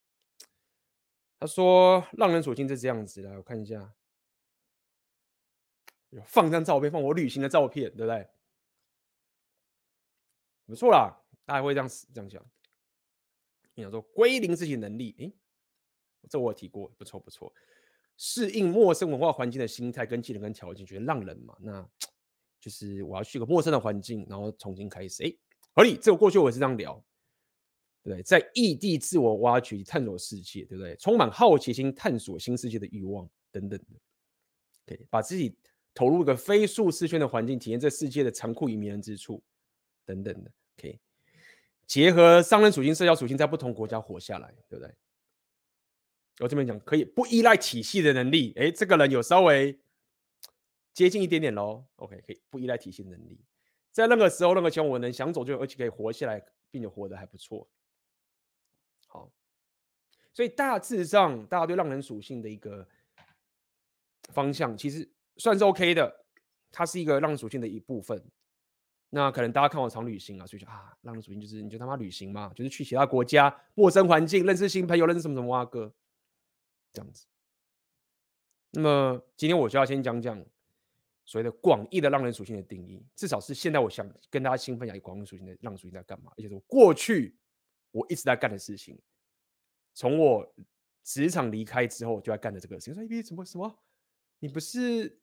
他说，浪人属性是这样子的，我看一下，放张照片，放我旅行的照片，对不对？不错啦，大家会这样这样讲。你想说归零自己能力，诶，这我有提过，不错不错，适应陌生文化环境的心态跟技能跟条件，觉得浪人嘛，那。就是我要去个陌生的环境，然后重新开始。哎，合理。这个过去我也是这样聊，对不对？在异地自我挖掘、探索世界，对不对？充满好奇心、探索新世界的欲望等等的。对，把自己投入一个非舒适圈的环境，体验这世界的残酷与迷人之处等等的。OK，结合商人属性、社交属性，在不同国家活下来，对不对？我这边讲可以不依赖体系的能力。哎，这个人有稍微。接近一点点喽，OK，可以不依赖体系的能力，在任何时候、任何情况，我能想走就，而且可以活下来，并且活得还不错。好，所以大致上，大家对浪人属性的一个方向，其实算是 OK 的。它是一个浪人属性的一部分。那可能大家看我常旅行啊，所以就啊，浪人属性就是你就他妈旅行嘛，就是去其他国家、陌生环境、认识新朋友、认识什么什么啊哥，这样子。那么今天我就要先讲讲所谓的广义的浪人属性的定义，至少是现在我想跟大家先分享一广义属性的浪属性在干嘛，而且是过去我一直在干的事情，从我职场离开之后就在干的这个事情。说哎，什么什么？你不是？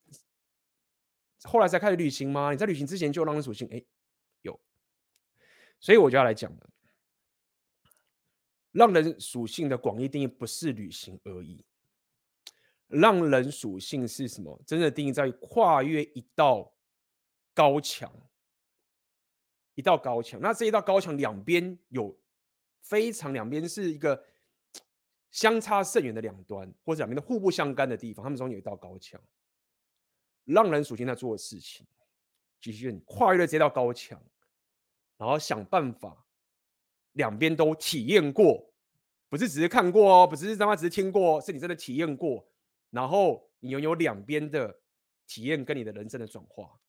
后来才开始旅行吗？你在旅行之前就有浪人属性？哎，有，所以我就要来讲了。浪人属性的广义定义不是旅行而已。浪人属性是什么？真的定义在于跨越一道高墙，一道高墙。那这一道高墙两边有非常两边是一个相差甚远的两端，或者两边的互不相干的地方，他们中有一道高墙。让人属性在做的事情，就是你跨越了这道高墙，然后想办法两边都体验过，不是只是看过哦，不是他妈只是听过，是你真的体验过，然后你拥有两边的体验跟你的人生的转化。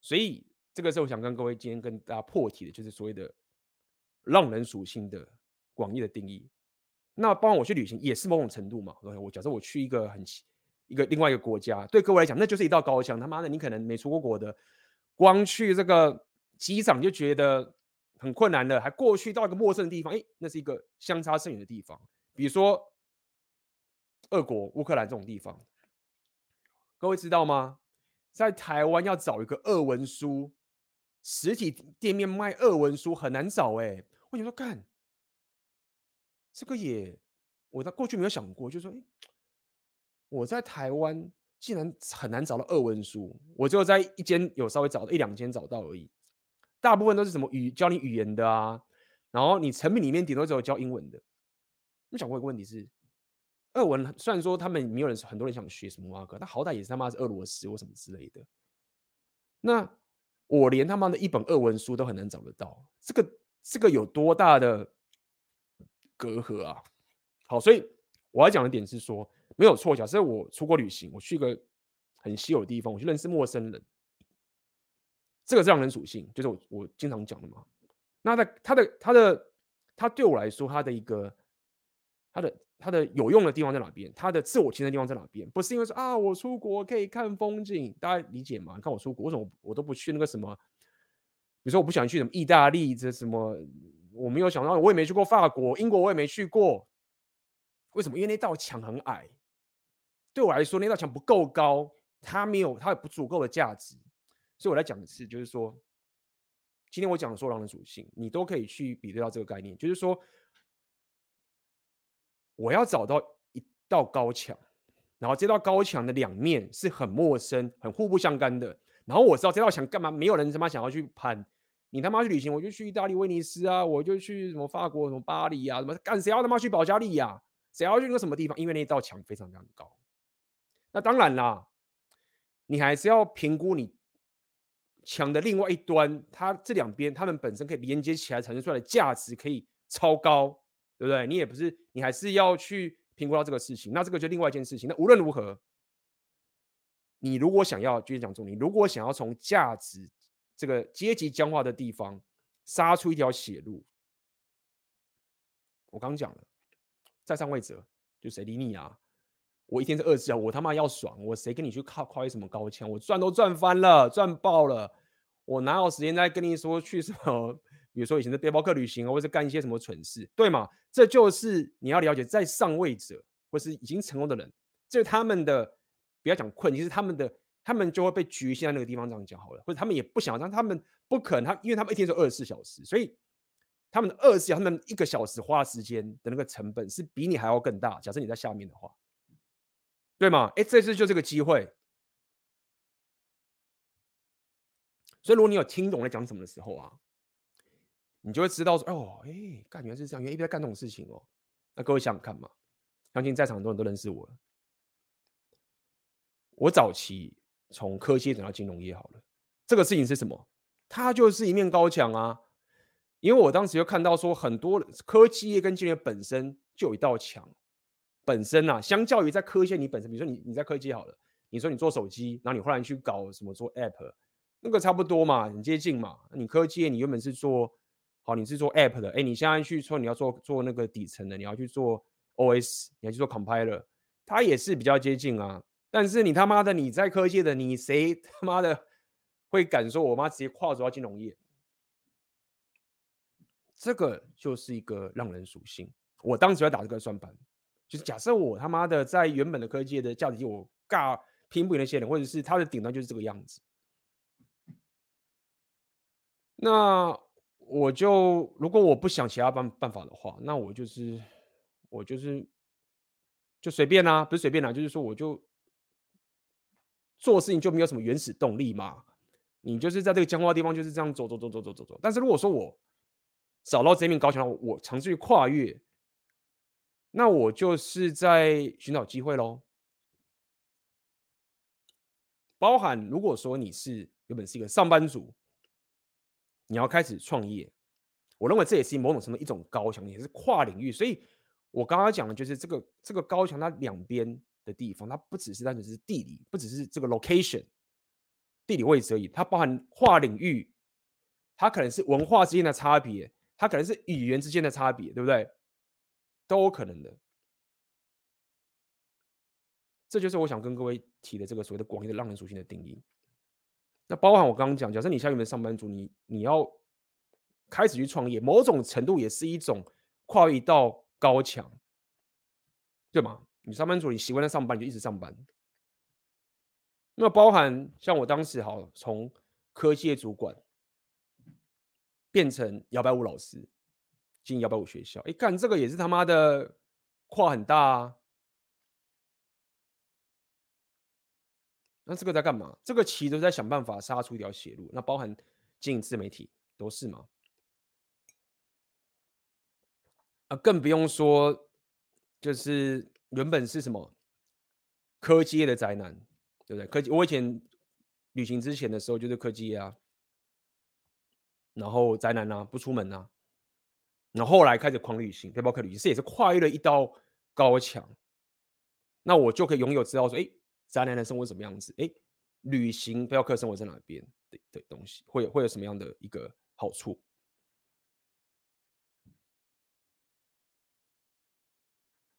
所以这个是我想跟各位今天跟大家破题的，就是所谓的让人属性的广义的定义。那包括我去旅行也是某种程度嘛，我假设我去一个很。一个另外一个国家，对各位来讲，那就是一道高墙。他妈的，你可能没出过国的，光去这个机场就觉得很困难了，还过去到一个陌生的地方，哎，那是一个相差甚远的地方。比如说，俄国、乌克兰这种地方，各位知道吗？在台湾要找一个俄文书实体店面卖俄文书很难找，哎，我想说干，这个也我在过去没有想过，就是说，我在台湾竟然很难找到俄文书，我只有在一间有稍微找到一两间找到而已，大部分都是什么语教你语言的啊，然后你成品里面顶多只有教英文的。我想过一个问题是，俄文虽然说他们没有人很多人想学什么哇哥，但好歹也是他妈是俄罗斯或什么之类的。那我连他妈的一本俄文书都很难找得到，这个这个有多大的隔阂啊？好，所以我要讲的点是说。没有错，假设我出国旅行，我去一个很稀有的地方，我去认识陌生人，这个是让人属性，就是我我经常讲的嘛。那他他的他的他对我来说，他的一个他的他的有用的地方在哪边？他的自我提升的地方在哪边？不是因为说啊，我出国可以看风景，大家理解吗？你看我出国，为什么我，我都不去那个什么？比如说我不想去什么意大利，这什么我没有想到，我也没去过法国、英国，我也没去过。为什么？因为那道墙很矮。对我来说，那道墙不够高，它没有，它有不足够的价值，所以我来讲的是，就是说，今天我讲的所有浪人属性，你都可以去比对到这个概念，就是说，我要找到一道高墙，然后这道高墙的两面是很陌生、很互不相干的，然后我知道这道墙干嘛，没有人他妈想要去攀，你他妈去旅行，我就去意大利威尼斯啊，我就去什么法国什么巴黎啊，什么干谁要他妈去保加利亚，谁要去那个什么地方？因为那道墙非常非常高。那当然啦，你还是要评估你墙的另外一端，它这两边它们本身可以连接起来产生出来的价值可以超高，对不对？你也不是，你还是要去评估到这个事情。那这个就另外一件事情。那无论如何，你如果想要就是讲重点，你如果想要从价值这个阶级僵化的地方杀出一条血路，我刚讲了，在上位者就谁理你啊？我一天是二十四小时，我他妈要爽！我谁跟你去靠靠什么高墙？我赚都赚翻了，赚爆了！我哪有时间再跟你说去什么？比如说以前的背包客旅行啊，或者干一些什么蠢事，对吗？这就是你要了解，在上位者或是已经成功的人，这是他们的不要讲困，其实他们的他们就会被局限在那个地方。这样讲好了，或者他们也不想让他们不可能，他因为他们一天是二十四小时，所以他们的二十四小时，他们一个小时花时间的那个成本是比你还要更大。假设你在下面的话。对吗？哎，这次就这个机会，所以如果你有听懂我在讲什么的时候啊，你就会知道说，哦，哎，干原来是这样，原来一直在干这种事情哦。那各位想想看嘛，相信在场很多人都认识我了。我早期从科技转到金融业好了，这个事情是什么？它就是一面高墙啊，因为我当时就看到说，很多科技业跟金融业本身就有一道墙。本身啊，相较于在科技，你本身，比如说你你在科技好了，你说你做手机，然后你忽然去搞什么做 App，那个差不多嘛，很接近嘛。你科技业你原本是做好，你是做 App 的，哎，你现在去说你要做做那个底层的，你要去做 OS，你要去做 Compiler，它也是比较接近啊。但是你他妈的你在科技的，你谁他妈的会敢说我妈直接跨足到金融业？这个就是一个让人属性。我当时要打这个算盘，就是假设我他妈的在原本的科技的价值，我尬拼不赢那些人，或者是他的顶端就是这个样子。那我就如果我不想其他办办法的话，那我就是我就是就随便啊，不是随便啊，就是说我就做事情就没有什么原始动力嘛。你就是在这个僵化的地方就是这样走走走走走走走。但是如果说我找到这面高墙，我尝试去跨越，那我就是在寻找机会喽。包含如果说你是原本是一个上班族，你要开始创业，我认为这也是某种程度一种高墙，也是跨领域。所以我刚刚讲的就是这个这个高墙，它两边的地方，它不只是单纯是地理，不只是这个 location 地理位置而已，它包含跨领域，它可能是文化之间的差别。它可能是语言之间的差别，对不对？都有可能的。这就是我想跟各位提的这个所谓的广义的浪人属性的定义。那包含我刚刚讲，假设你像你们上班族，你你要开始去创业，某种程度也是一种跨越一道高墙，对吗？你上班族，你习惯在上班，你就一直上班。那包含像我当时好从科技主管。变成摇摆舞老师，进摇摆舞学校，哎，干这个也是他妈的跨很大啊！那这个在干嘛？这个其实都在想办法杀出一条血路。那包含经营自媒体都是嘛？啊，更不用说，就是原本是什么科技业的宅男，对不对？科技，我以前旅行之前的时候就是科技业啊。然后宅男啊，不出门啊，然后后来开始狂旅行，背包客旅行，这也是跨越了一道高墙。那我就可以拥有知道说，哎，宅男的生活是什么样子？哎，旅行背包客生活在哪边的的东西，会有会有什么样的一个好处？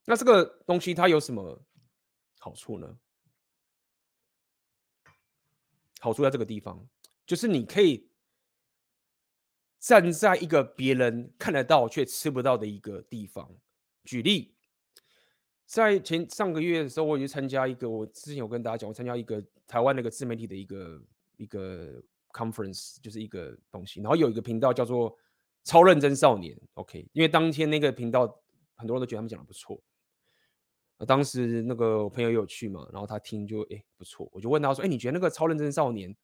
那这个东西它有什么好处呢？好处在这个地方，就是你可以。站在一个别人看得到却吃不到的一个地方，举例，在前上个月的时候，我去参加一个，我之前有跟大家讲，我参加一个台湾那个自媒体的一个一个 conference，就是一个东西，然后有一个频道叫做超认真少年，OK，因为当天那个频道很多人都觉得他们讲的不错，当时那个我朋友有去嘛，然后他听就哎不错，我就问他说，哎，你觉得那个超认真少年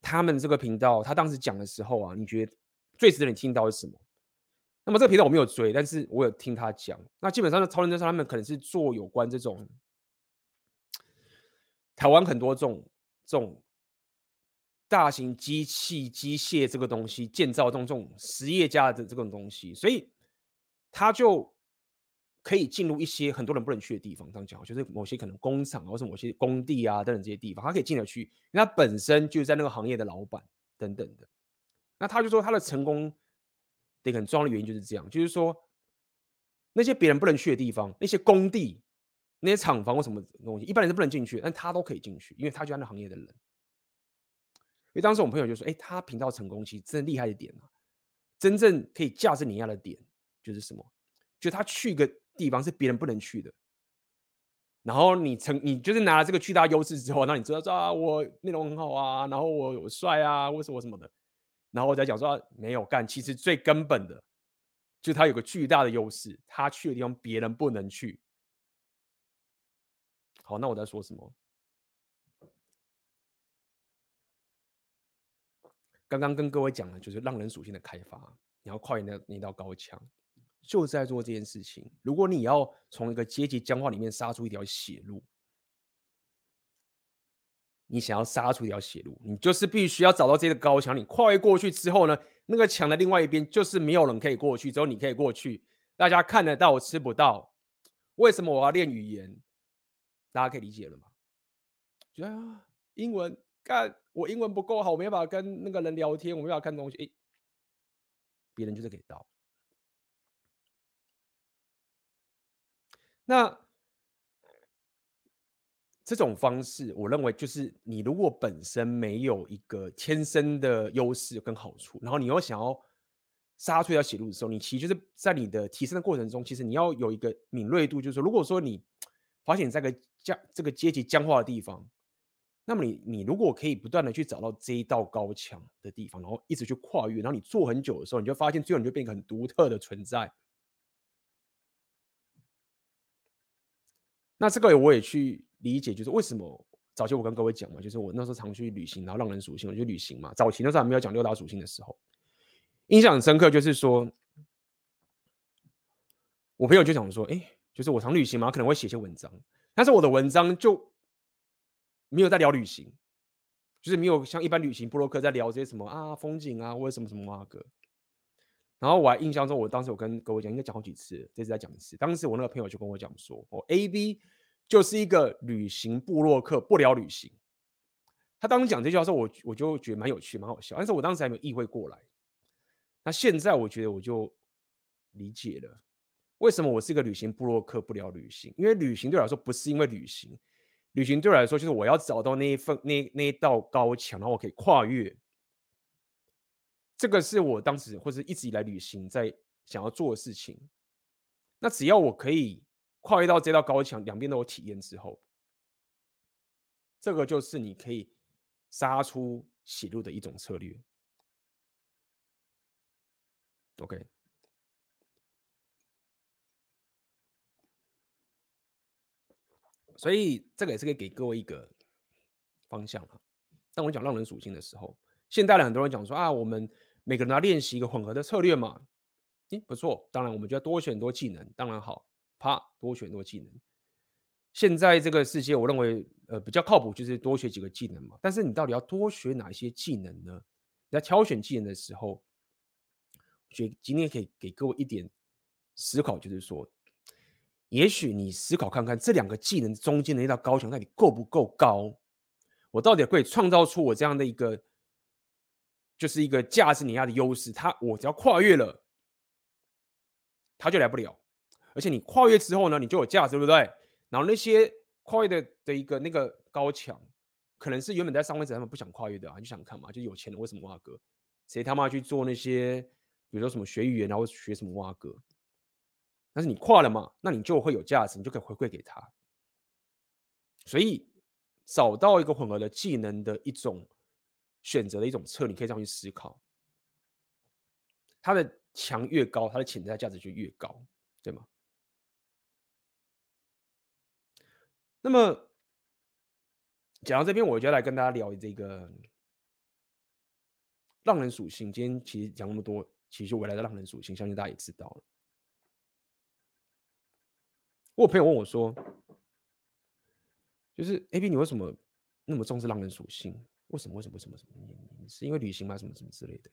他们这个频道，他当时讲的时候啊，你觉得？最值得你听到是什么？那么这个频道我没有追，但是我有听他讲。那基本上的超认真上，他们可能是做有关这种台湾很多这种这种大型机器机械这个东西建造这种这种实业家的这种东西，所以他就可以进入一些很多人不能去的地方。这样讲，就是某些可能工厂或者某些工地啊等等这些地方，他可以进得去，因为他本身就是在那个行业的老板等等的。那他就说他的成功的很重要的原因就是这样，就是说那些别人不能去的地方，那些工地、那些厂房或什么东西，一般人是不能进去，但他都可以进去，因为他就是那行业的人。因为当时我们朋友就说：“哎，他频道成功其实真的厉害一点啊，真正可以价值碾压的点就是什么？就他去个地方是别人不能去的，然后你成你就是拿了这个巨大优势之后，那你知道说啊，我内容很好啊，然后我我帅啊，或什么什么的。”然后我再讲说没有干，其实最根本的，就他有个巨大的优势，他去的地方别人不能去。好，那我在说什么？刚刚跟各位讲的就是让人属性的开发，你要跨越那那道高墙，就在做这件事情。如果你要从一个阶级僵化里面杀出一条血路。你想要杀出一条血路，你就是必须要找到这个高墙。你跨越过去之后呢，那个墙的另外一边就是没有人可以过去，只有你可以过去。大家看得到，我吃不到。为什么我要练语言？大家可以理解了吗？觉得，英文干我英文不够好，我没办法跟那个人聊天，我没办法看东西。哎，别人就是给到。那这种方式，我认为就是你如果本身没有一个天生的优势跟好处，然后你又想要杀出一条血路的时候，你其实就是在你的提升的过程中，其实你要有一个敏锐度，就是说，如果说你发现你在个僵这个阶级僵化的地方，那么你你如果可以不断的去找到这一道高墙的地方，然后一直去跨越，然后你做很久的时候，你就发现最后你就变成很独特的存在。那这个我也去理解，就是为什么早期我跟各位讲嘛，就是我那时候常去旅行，然后浪人属性，我就旅行嘛。早期那时候还没有讲六大属性的时候，印象很深刻，就是说，我朋友就讲说，哎，就是我常旅行嘛，可能会写些文章，但是我的文章就没有在聊旅行，就是没有像一般旅行部落客在聊这些什么啊风景啊或者什么什么啊哥。然后我还印象中，我当时我跟各位讲，应该讲好几次，这次再讲一次。当时我那个朋友就跟我讲说，哦，AB 就是一个旅行部落客，不聊旅行。他当时讲这句话的时候，我我就觉得蛮有趣，蛮好笑。但是我当时还没有意会过来。那现在我觉得我就理解了，为什么我是一个旅行部落客，不聊旅行？因为旅行对我来说不是因为旅行，旅行对我来说就是我要找到那一份那那一道高墙，然后我可以跨越。这个是我当时或者一直以来旅行在想要做的事情。那只要我可以跨越到这道高墙，两边都有体验之后，这个就是你可以杀出血路的一种策略。OK，所以这个也是可以给各位一个方向啊。当我讲浪人属性的时候，现在的很多人讲说啊，我们。每个人要练习一个混合的策略嘛？诶，不错。当然，我们就要多选多技能，当然好。啪，多选多技能。现在这个世界，我认为呃比较靠谱就是多学几个技能嘛。但是你到底要多学哪一些技能呢？你在挑选技能的时候，我觉得今天可以给各位一点思考，就是说，也许你思考看看这两个技能中间的那道高墙到底够不够高？我到底可以创造出我这样的一个。就是一个价值碾压的优势，他我只要跨越了，他就来不了。而且你跨越之后呢，你就有价值，对不对？然后那些跨越的的一个那个高墙，可能是原本在上位者他们不想跨越的啊，就想看嘛，就有钱人为什么挖哥？谁他妈去做那些，比如说什么学语言，然后学什么挖哥？但是你跨了嘛，那你就会有价值，你就可以回馈给他。所以找到一个混合的技能的一种。选择的一种策略，你可以这样去思考。它的墙越高，它的潜在价值就越高，对吗？那么讲到这边，我就来跟大家聊这个浪人属性。今天其实讲那么多，其实我来的浪人属性，相信大家也知道了。我朋友问我说：“就是 AB，你为什么那么重视浪人属性？”为什么？为什么？为什么？什么？是因为旅行吗？什么什么之类的？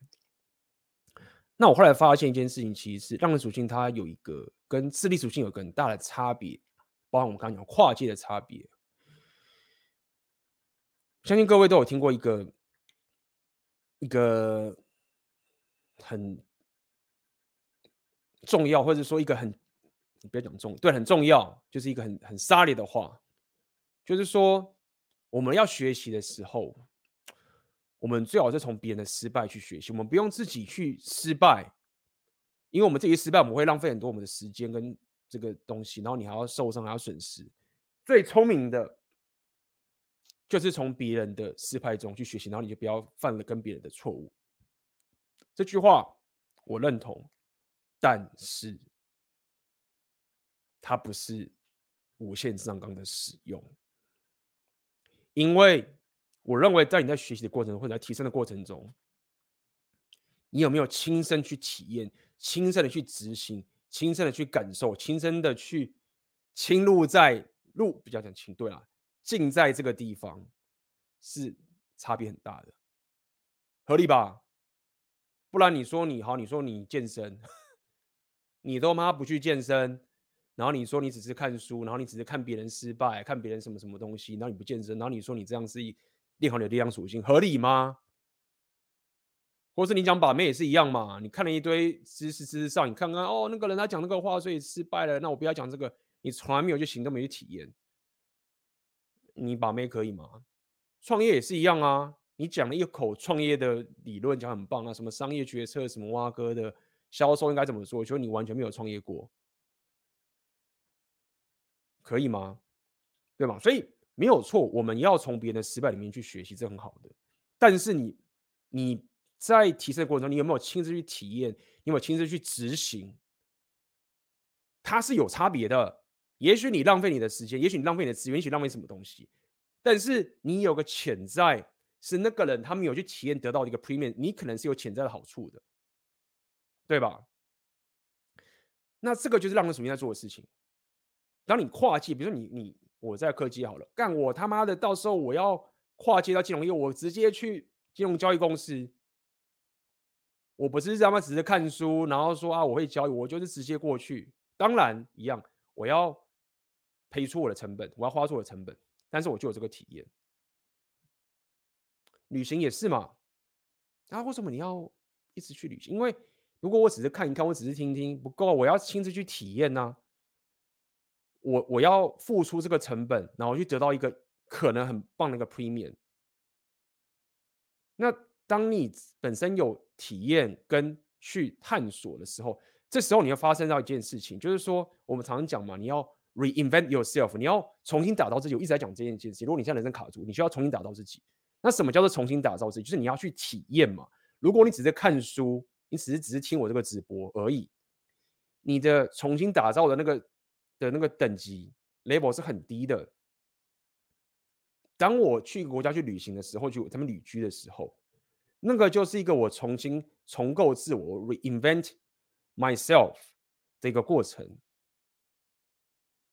那我后来发现一件事情，其实是浪人属性它有一个跟智力属性有个很大的差别，包含我们刚刚讲跨界的差别。相信各位都有听过一个一个很重要，或者说一个很不要讲重，对，很重要，就是一个很很沙里的话，就是说我们要学习的时候。我们最好是从别人的失败去学习，我们不用自己去失败，因为我们自己失败，我们会浪费很多我们的时间跟这个东西，然后你还要受伤，还要损失。最聪明的，就是从别人的失败中去学习，然后你就不要犯了跟别人的错误。这句话我认同，但是它不是无限上纲的使用，因为。我认为，在你在学习的过程中，或者在提升的过程中，你有没有亲身去体验、亲身的去执行、亲身的去感受、亲身的去侵入在入比较讲亲对啊，进在这个地方是差别很大的，合理吧？不然你说你好，你说你健身，你都妈不去健身。然后你说你只是看书，然后你只是看别人失败，看别人什么什么东西，然后你不健身，然后你说你这样是一练好你的力量属性，合理吗？或是你讲把妹也是一样嘛？你看了一堆知识知识上，你看看哦，那个人他讲那个话，所以失败了。那我不要讲这个，你从来没有去行动，没去体验，你把妹可以吗？创业也是一样啊，你讲了一口创业的理论，讲很棒啊，什么商业决策，什么挖哥的销售应该怎么做，就你完全没有创业过，可以吗？对吗？所以没有错，我们要从别人的失败里面去学习，这很好的。但是你，你。在提升的过程中，你有没有亲自去体验？你有没有亲自去执行？它是有差别的。也许你浪费你的时间，也许你浪费你的资源，也许浪费什么东西。但是你有个潜在，是那个人他没有去体验得到一个 premium，你可能是有潜在的好处的，对吧？那这个就是浪人属性在做的事情。当你跨界，比如说你你我在科技好了，干我他妈的，到时候我要跨界到金融业，我直接去金融交易公司。我不是他妈只是看书，然后说啊，我会交易，我就是直接过去。当然一样，我要赔出我的成本，我要花出我的成本，但是我就有这个体验。旅行也是嘛，啊，为什么你要一直去旅行？因为如果我只是看一看，我只是听听不够，我要亲自去体验呢、我我要付出这个成本，然后去得到一个可能很棒的一个 premium。那当你本身有体验跟去探索的时候，这时候你要发生到一件事情，就是说我们常常讲嘛，你要 reinvent yourself，你要重新打造自己。我一直在讲这件事情。如果你现在人生卡住，你需要重新打造自己。那什么叫做重新打造自己？就是你要去体验嘛。如果你只是看书，你只是只是听我这个直播而已，你的重新打造的那个的那个等级 level 是很低的。当我去国家去旅行的时候，去他们旅居的时候。那个就是一个我重新重构自我 （reinvent myself） 的一个过程。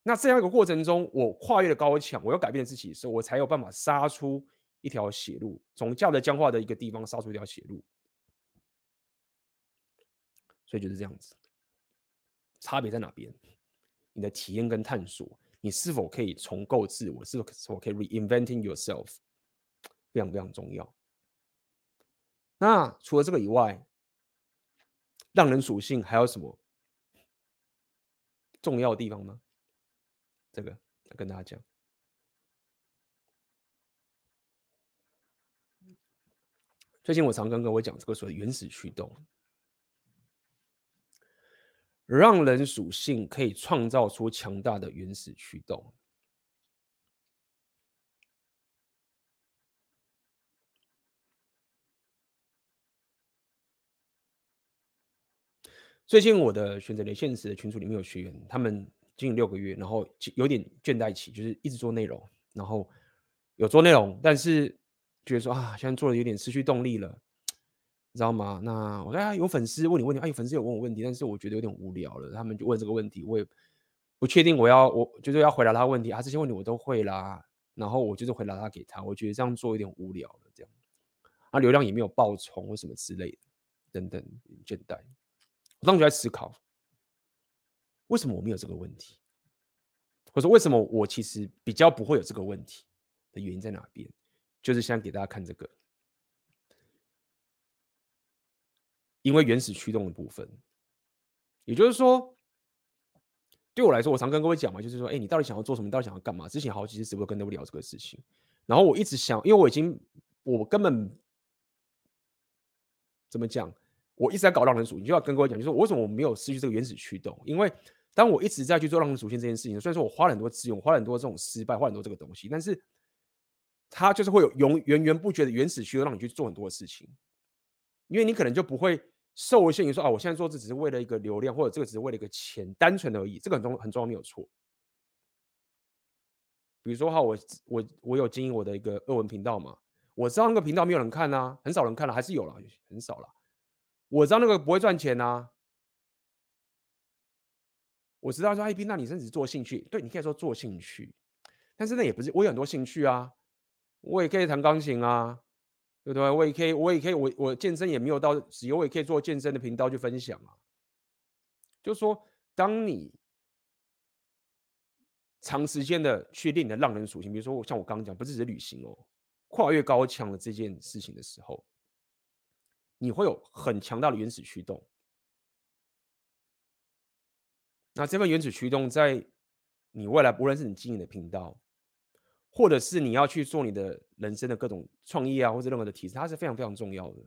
那这样一个过程中，我跨越了高墙，我要改变自己的时候，我才有办法杀出一条血路，从价值僵化的一个地方杀出一条血路。所以就是这样子，差别在哪边？你的体验跟探索，你是否可以重构自我？是否可以 reinventing yourself？非常非常重要。那除了这个以外，让人属性还有什么重要的地方呢？这个要跟大家讲。最近我常跟各位讲这个所谓原始驱动，让人属性可以创造出强大的原始驱动。最近我的选择连线时的群组里面有学员，他们经营六个月，然后有点倦怠期，就是一直做内容，然后有做内容，但是觉得说啊，现在做的有点失去动力了，你知道吗？那我说啊，有粉丝问你问题，啊，有粉丝有问我问题，但是我觉得有点无聊了，他们就问这个问题，我也不确定我要我就是要回答他问题啊，这些问题我都会啦，然后我就是回答他给他，我觉得这样做有点无聊了，这样，啊，流量也没有爆冲或什么之类的，等等，倦怠。我当时就在思考，为什么我没有这个问题？或者说为什么我其实比较不会有这个问题的原因在哪边？就是想给大家看这个，因为原始驱动的部分，也就是说，对我来说，我常跟各位讲嘛，就是说，哎，你到底想要做什么？你到底想要干嘛？之前好几次直播跟各位聊这个事情，然后我一直想，因为我已经，我根本怎么讲？我一直在搞浪人属性，你就要跟各位讲，就是为什么我没有失去这个原始驱动？因为当我一直在去做浪人属性这件事情，虽然说我花了很多资源，花了很多这种失败，花很多这个东西，但是它就是会有永源源不绝的原始驱动让你去做很多的事情，因为你可能就不会受限于说啊，我现在做这只是为了一个流量，或者这个只是为了一个钱，单纯而已，这个很重很重要，没有错。比如说哈，我我我有经营我的一个俄文频道嘛，我知道那个频道没有人看啊，很少人看了，还是有了，很少了。我知道那个不会赚钱呐，我知道说，哎，斌，那你甚至做兴趣，对，你可以说做兴趣，但是那也不是，我有很多兴趣啊，我也可以弹钢琴啊，对不对？我也可以，我也可以，我我健身也没有到，只有我也可以做健身的频道去分享啊。就是说，当你长时间的去练你的浪人属性，比如说我像我刚刚讲，不是只是旅行哦，跨越高墙的这件事情的时候，你会有很强大的原始驱动。那这份原始驱动，在你未来无论是你经营的频道，或者是你要去做你的人生的各种创业啊，或者任何的提升，它是非常非常重要的。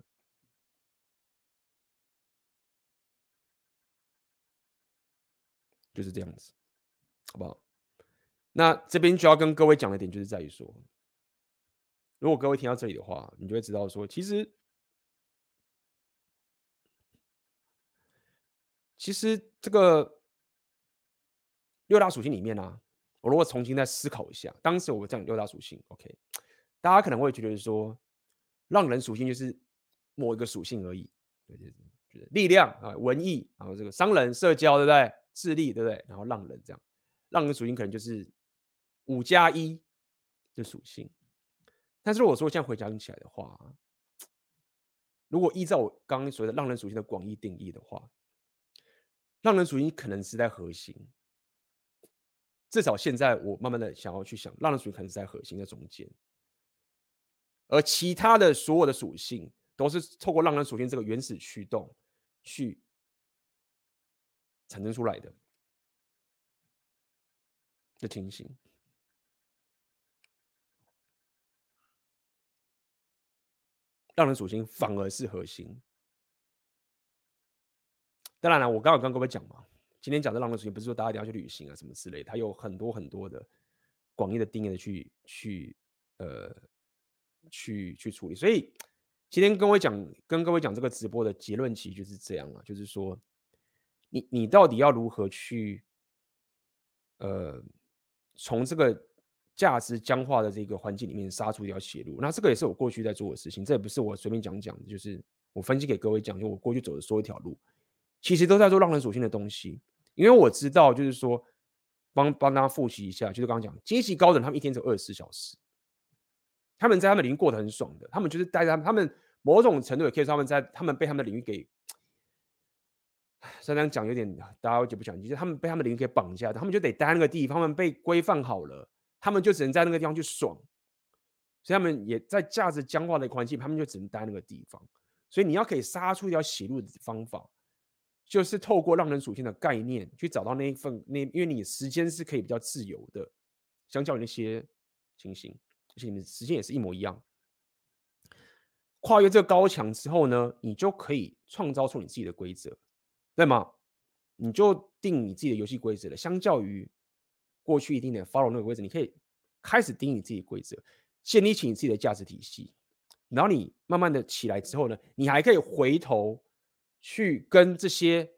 就是这样子，好不好？那这边就要跟各位讲的点，就是在于说，如果各位听到这里的话，你就会知道说，其实，其实这个六大属性里面呢、我如果重新再思考一下，当时我讲六大属性，OK，大家可能会觉得说，让人属性就是某一个属性而已，对对对，就是力量啊、文艺，然后这个商人、社交，对不对？智力，对不对？然后让人这样，让人属性可能就是。五加一的属性，但是如果说现在回想起来的话，如果依照我刚刚说的让人属性的广义定义的话，让人属性可能是在核心。至少现在我慢慢的想要去想，浪人属性可能是在核心的中间，而其他的所有的属性都是透过浪人属性这个原始驱动去产生出来的的情形。让人属性反而是核心。当然了，我刚刚跟各位讲嘛，今天讲的浪人属性不是说大家一定要去旅行啊什么之类，它有很多很多的广义的定义的去去呃去去处理。所以今天跟我讲跟各位讲这个直播的结论其实就是这样啊，就是说你你到底要如何去呃从这个。价值僵化的这个环境里面杀出一条血路，那这个也是我过去在做的事情，这也不是我随便讲讲，就是我分析给各位讲，就我过去走的所有一条路，其实都在做让人属性的东西，因为我知道，就是说帮帮大家复习一下，就是刚刚讲阶级高等，他们一天只有二十四小时，他们在他们领域过得很爽的，他们就是待在他们，某种程度也可以说他们在他们被他们的领域给。虽然讲有点大家就不讲，就是他们被他们领域给绑架的，他们就得待那个地方，他们被规范好了。他们就只能在那个地方去爽，所以他们也在价值僵化的环境，他们就只能待那个地方。所以你要可以杀出一条血路的方法，就是透过让人属性的概念去找到那一份那，因为你时间是可以比较自由的，相较于那些情形，而且你们时间也是一模一样。跨越这个高墙之后呢，你就可以创造出你自己的规则，对吗？你就定你自己的游戏规则了，相较于。过去一定的 follow 那个规则，你可以开始定你自己的规则，建立起你自己的价值体系。然后你慢慢的起来之后呢，你还可以回头去跟这些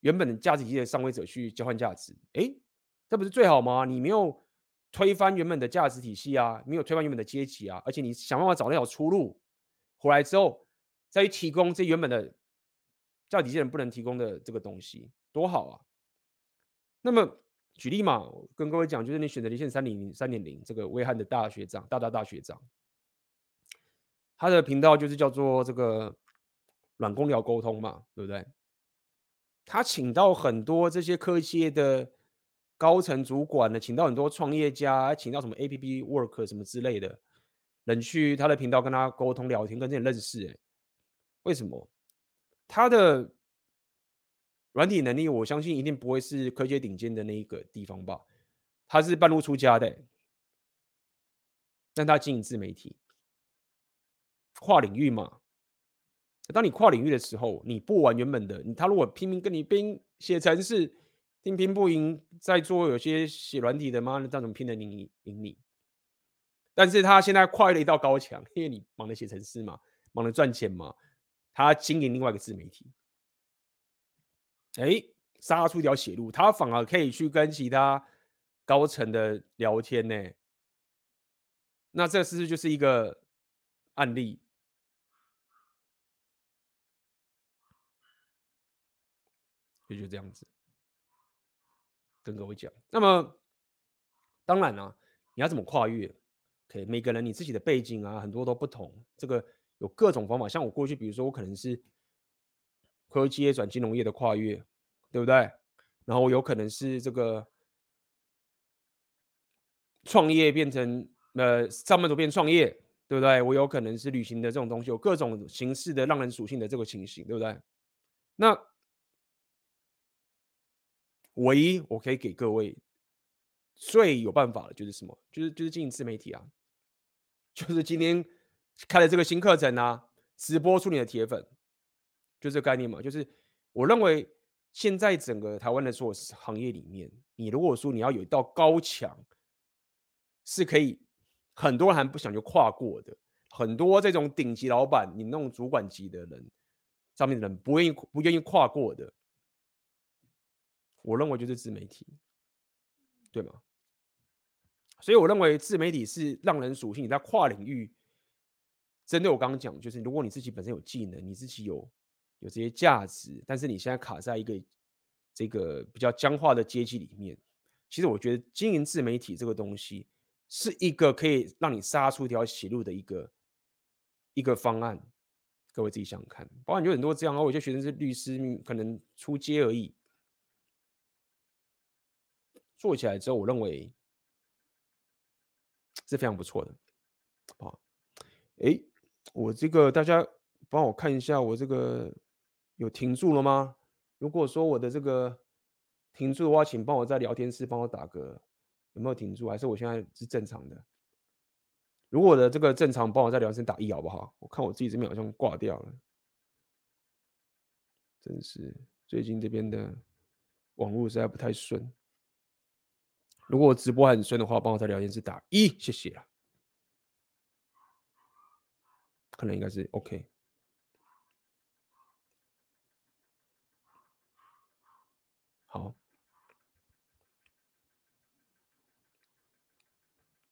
原本的价值体系的上位者去交换价值。诶，这不是最好吗？你没有推翻原本的价值体系啊，没有推翻原本的阶级啊，而且你想办法找那条出路，回来之后再去提供这原本的价值体系人不能提供的这个东西，多好啊！那么。举例嘛，跟各位讲，就是你选择离线三点零、三点零这个威汉的大学长，大大大学长，他的频道就是叫做这个软工聊沟通嘛，对不对？他请到很多这些科技业的高层主管呢，请到很多创业家，请到什么 APP Work 什么之类的人去他的频道跟他沟通聊天，跟这些认识。哎，为什么？他的。软体能力，我相信一定不会是科技顶尖的那一个地方吧？他是半路出家的、但他经营自媒体，跨领域嘛。当你跨领域的时候，你不玩原本的，他如果拼命跟你拼写程式，拼拼不赢，在做有些写软体的嘛，那怎么拼得赢赢你？但是他现在跨越了一道高墙，因为你忙着写程式嘛，忙着赚钱嘛，他经营另外一个自媒体。哎，杀出一条血路，他反而可以去跟其他高层的聊天呢。那这是不是就是一个案例？就，就这样子，跟各位讲。那么，当然了、你要怎么跨越？可以，每个人你自己的背景啊，很多都不同。这个有各种方法。像我过去，比如说我可能是。科技业转金融业的跨越，对不对？然后有可能是这个创业变成呃上班族变创业，对不对？我有可能是旅行的这种东西，有各种形式的让人属性的这个情形，对不对？那唯一我可以给各位最有办法的就是什么？就是就是经营自媒体啊，就是今天开了这个新课程啊，直播出你的铁粉，就这个概念嘛。就是我认为现在整个台湾的所有行业里面，你如果说你要有一道高墙，是可以。很多人还不想就跨过的，很多这种顶级老板，你那种主管级的人，上面的人不愿意不愿意跨过的，我认为就是自媒体，对吗？所以我认为自媒体是让人属性，你在跨领域，针对我刚刚讲，就是如果你自己本身有技能，你自己有有这些价值，但是你现在卡在一个这个比较僵化的阶级里面，其实我觉得经营自媒体这个东西。是一个可以让你杀出一条血路的一个一个方案，各位自己想想看。包括你有很多这样，我有些学生是律师，可能出街而已，做起来之后，我认为 是非常不错的。啊，哎，我这个大家帮我看一下，我这个有停住了吗？如果说我的这个停住的话，请帮我在聊天室帮我打个。有没有停住？还是我现在是正常的？如果我的这个正常，帮我在聊天室打一好不好？我看我自己这边好像挂掉了，真是最近这边的网络实在不太顺。如果我直播很顺的话，帮我在聊天室打一，谢谢啊。可能应该是 OK。好。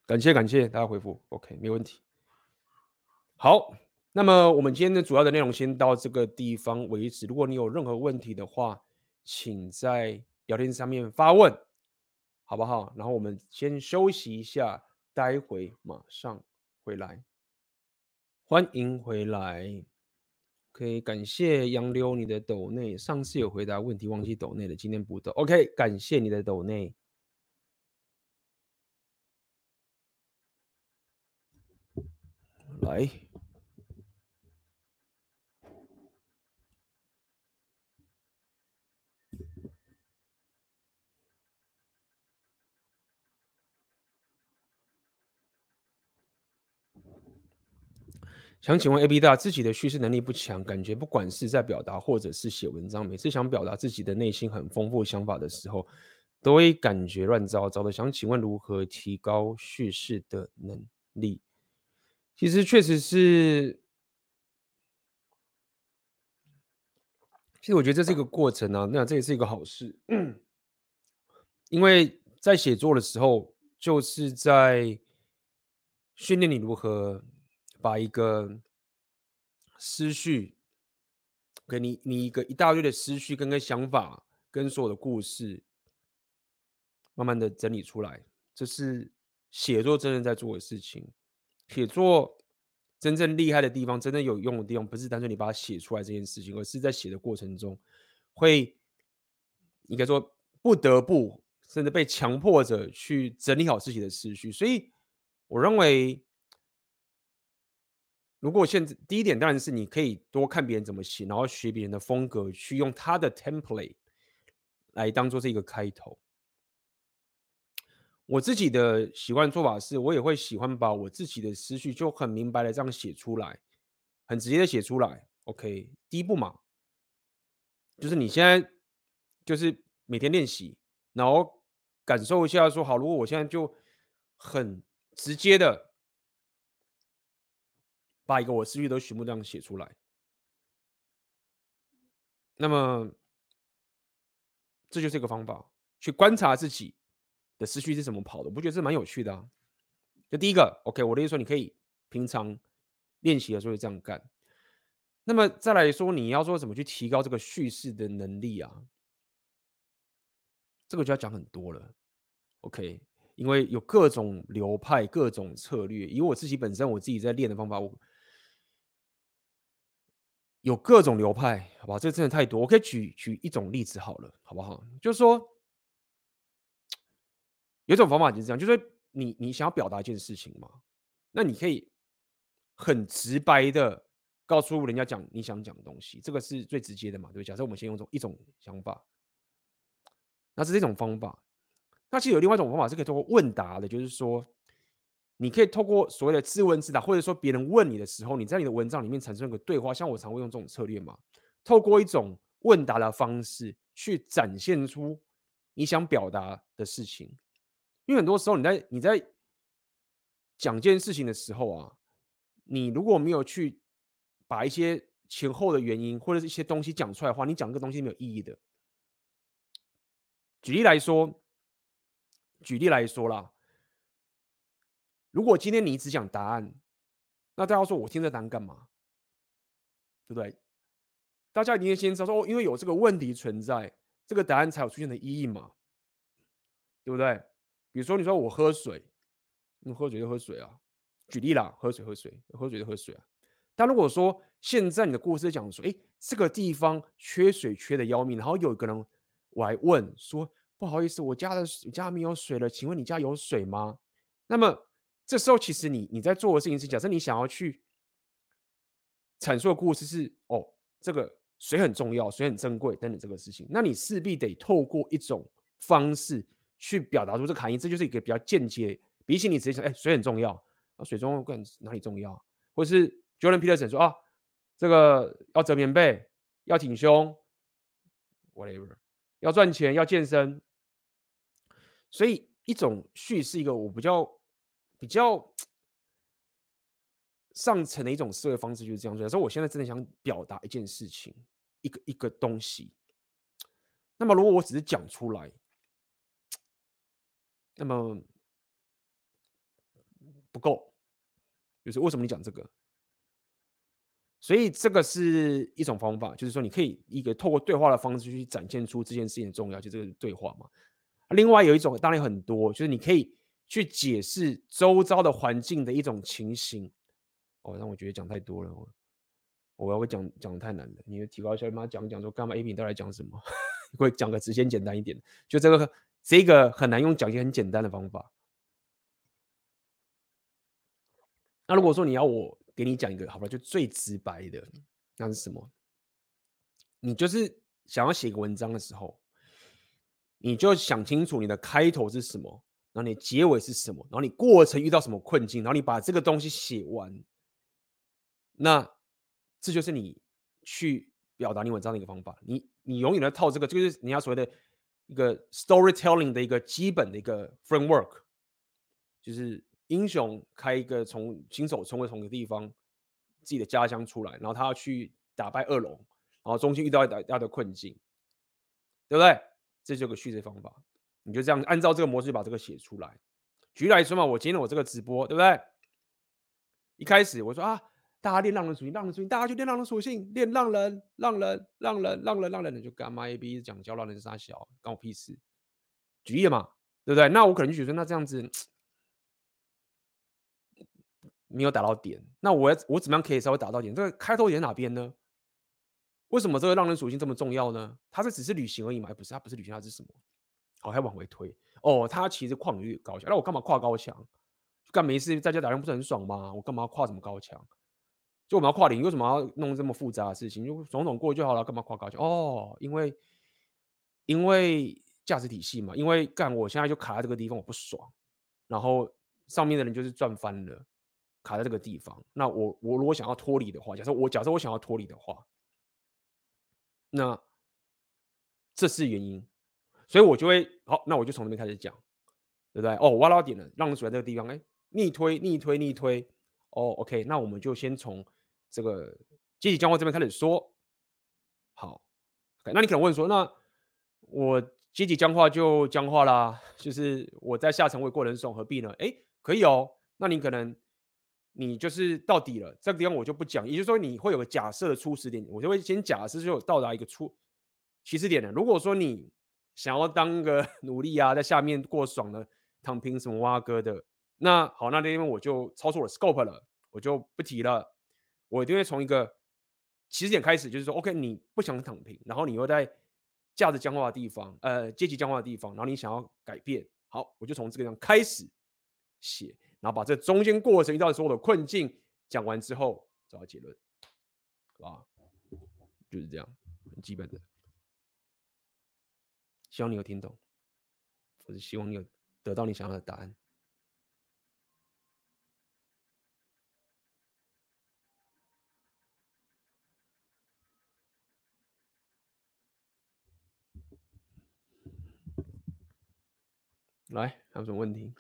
感谢感谢大家回复，OK，没问题。好，那么我们今天的主要的内容先到这个地方为止。如果你有任何问题的话，请在聊天上面发问，好不好？然后我们先休息一下，待会马上回来。欢迎回来，可以感谢杨柳你的抖内，上次有回答问题忘记抖内了，今天补抖，OK，感谢你的抖内。来，想请问 AB 大，自己的叙事能力不强，感觉不管是在表达或者是写文章，每次想表达自己的内心很丰富想法的时候，都会感觉乱糟糟的。想请问如何提高叙事的能力？其实确实是，其实我觉得这是一个过程啊，那这也是一个好事，因为在写作的时候，就是在训练你如何把一个思绪，给你你一个一大堆的思绪跟个想法跟所有的故事，慢慢的整理出来，这是写作真正在做的事情。写作真正厉害的地方，真正有用的地方，不是单纯你把它写出来这件事情，而是在写的过程中，会应该说不得不，甚至被强迫着去整理好自己的思绪。所以，我认为，如果现在第一点当然是你可以多看别人怎么写，然后学别人的风格，去用他的 template 来当做这个开头。我自己的习惯做法是，我也会喜欢把我自己的思绪就很明白的这样写出来，很直接的写出来。OK，第一步嘛，就是你现在就是每天练习，然后感受一下说好，如果我现在就很直接的把一个我思绪都全部这样写出来，那么这就是一个方法，去观察自己。的思绪是怎么跑的？我不觉得这蛮有趣的啊。就第一个，OK，我的意思说，你可以平常练习的时候这样干。那么再来说，你要说怎么去提高这个叙事的能力啊？这个就要讲很多了，OK，因为有各种流派、各种策略。以我自己本身，我自己在练的方法，我有各种流派，好吧？这真的太多，我可以举举一种例子好了，好不好？就是说。有一种方法就是这样，就是你你想要表达一件事情嘛，那你可以很直白的告诉人家讲你想讲的东西，这个是最直接的嘛，对不对？假设我们先用这种一种想法，那是这种方法。那其实有另外一种方法是可以通过问答的，就是说，你可以透过所谓的自问自答，或者说别人问你的时候，你在你的文章里面产生一个对话。像我常会用这种策略嘛，透过一种问答的方式去展现出你想表达的事情。因为很多时候你在你在讲件事情的时候啊，你如果没有去把一些前后的原因或者是一些东西讲出来的话，你讲这个东西没有意义的。举例来说。举例来说啦，如果今天你只讲答案，那大家说我听这答案干嘛？对不对？大家一定先知道说，哦，因为有这个问题存在，这个答案才有出现的意义嘛，对不对？比如说你说我喝水，你喝水就喝水啊。举例啦，喝水喝水，喝水就喝水啊。但如果说现在你的故事讲说，哎，这个地方缺水缺的要命，然后有一个人我还问说。不好意思，我家的家没有水了，请问你家有水吗？那么这时候，其实你你在做的事情是，假设你想要去阐述的故事是哦，这个水很重要，水很珍贵等等这个事情，那你势必得透过一种方式去表达出这个含义，这就是一个比较间接，比起你直接说，哎，水很重要，啊，水重要哪里重要？或是 Jordan Peterson 说啊，这个要折棉被，要挺胸，whatever，要赚钱，要健身。所以，一种叙事，一个我比较比较上层的一种思维方式就是这样。有时候，我现在真的想表达一件事情，一个一个东西。那么，如果我只是讲出来，那么不够。就是为什么你讲这个？所以，这个是一种方法，就是说，你可以一个透过对话的方式去展现出这件事情的重要，就这个对话嘛。另外有一种，当然很多，就是你可以去解释周遭的环境的一种情形。哦，让我觉得讲太多了，我我要会讲讲的太难了。你要提高一下，妈讲讲说干嘛？A P 你到底讲什么？会讲个直接简单一点，就这个这个很难用讲一些很简单的方法。那如果说你要我给你讲一个，好吧，就最直白的，那是什么？你就是想要写个文章的时候。你就想清楚你的开头是什么，然后你结尾是什么，然后你过程遇到什么困境，然后你把这个东西写完，那这就是你去表达你文章的一个方法。你你永远的套这个，就是你要所谓的一个 storytelling 的一个基本的一个 framework，就是英雄开一个从新手从从一个地方自己的家乡出来，然后他要去打败恶龙，然后中间遇到一大的困境，对不对？这就个叙事方法，你就这样按照这个模式把这个写出来。举例来说嘛，我今天我这个直播，对不对？一开始我说啊，大家练浪人属性，浪人属性，大家就练浪人属性，练浪人，浪人，浪人，浪人，浪人，你就干嘛？A B 讲教浪人是啥小，关我屁事。举例嘛，对不对？那我可能就觉得那这样子没有打到点，那我我怎么样可以稍微打到点？这个开头点哪边呢？为什么这个浪人属性这么重要呢？它是只是旅行而已嘛？不是，它不是旅行，它是什么？好，还往回推哦。他其实跨领域高墙，那我干嘛跨高墙？干没事在家打人不是很爽吗？我干嘛要跨什么高墙？就我们要跨领域，为什么要弄这么复杂的事情？就种种过就好了，干嘛跨高墙？哦，因为因为价值体系嘛。因为干我现在就卡在这个地方，我不爽。然后上面的人就是赚翻了，卡在这个地方。那我我如果想要脱离的话，假设我假设我想要脱离的话。那这是原因，所以我就会好，那我就从那边开始讲，对不对？哦，挖到点了，让人处在这个地方，哎，逆推，逆推，逆推。哦，OK，那我们就先从这个阶级僵化这边开始说。好，OK 那你可能问说，那我阶级僵化就僵化啦，就是我在下层我也过得很爽，何必呢？哎，可以哦，那你可能。你就是到底了，这个地方我就不讲。也就是说，你会有个假设的初始点，我就会先假设就到达一个初起始点了。如果说你想要当个 奴隶啊，在下面过爽的躺平什么挖哥的，那好，那那边我就超出我的 scope 了，我就不提了。我一定会从一个起始点开始，就是说，OK，你不想躺平，然后你又在价值僵化的地方，呃，阶级僵化的地方，然后你想要改变，好，我就从这个地方开始写。然后把这中间过程遇到的所有的困境讲完之后找到结论，好吧？就是这样，很基本的。希望你有听懂，或者希望你有得到你想要的答案。来，还有什么问题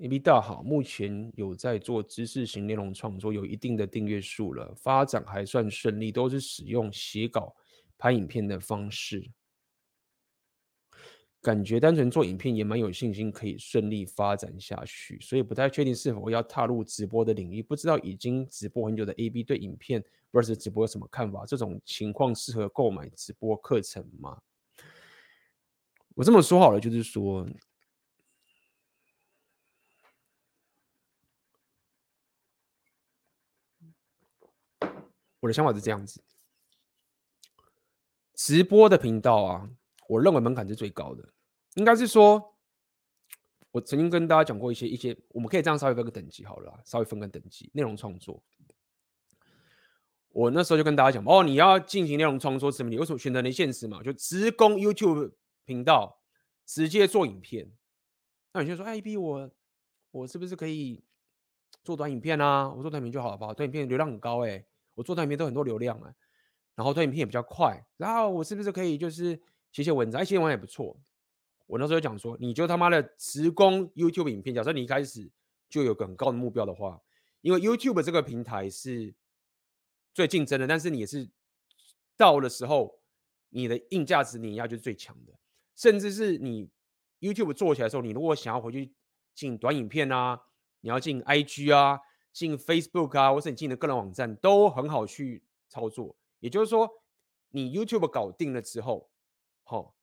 ？AB 大好，目前有在做知识型内容创作，有一定的订阅数了，发展还算顺利，都是使用写稿、拍影片的方式。感觉单纯做影片也蛮有信心可以顺利发展下去，所以不太确定是否要踏入直播的领域。不知道已经直播很久的 AB 对影片 vs 直播有什么看法？这种情况适合购买直播课程吗？我这么说好了，就是说，我的想法是这样子：直播的频道啊，我认为门槛是最高的。应该是说，我曾经跟大家讲过一些一些，我们可以这样稍微分个等级好了，稍微分个等级。内容创作，我那时候就跟大家讲，哦，你要进行内容创作，什么？你为什么选择连线时嘛？就直攻 YouTube 频道，直接做影片。那你就说，哎，AB，我我是不是可以做短影片啊？我做短影片就好了吧？短影片流量很高哎、我做短影片都很多流量哎、欸，然后短影片也比较快，然后我是不是可以就是写写文章？哎，写文章也不错。我那时候讲说，你就他妈的直攻 YouTube 影片。假设你一开始就有个很高的目标的话，因为 YouTube 这个平台是最竞争的，但是你也是到的时候，你的硬价值碾压就是最强的。甚至是你 YouTube 做起来的时候，你如果想要回去进短影片啊，你要进 IG 啊，进 Facebook 啊，或是你进的个人网站，都很好去操作。也就是说，你 YouTube 搞定了之后，好，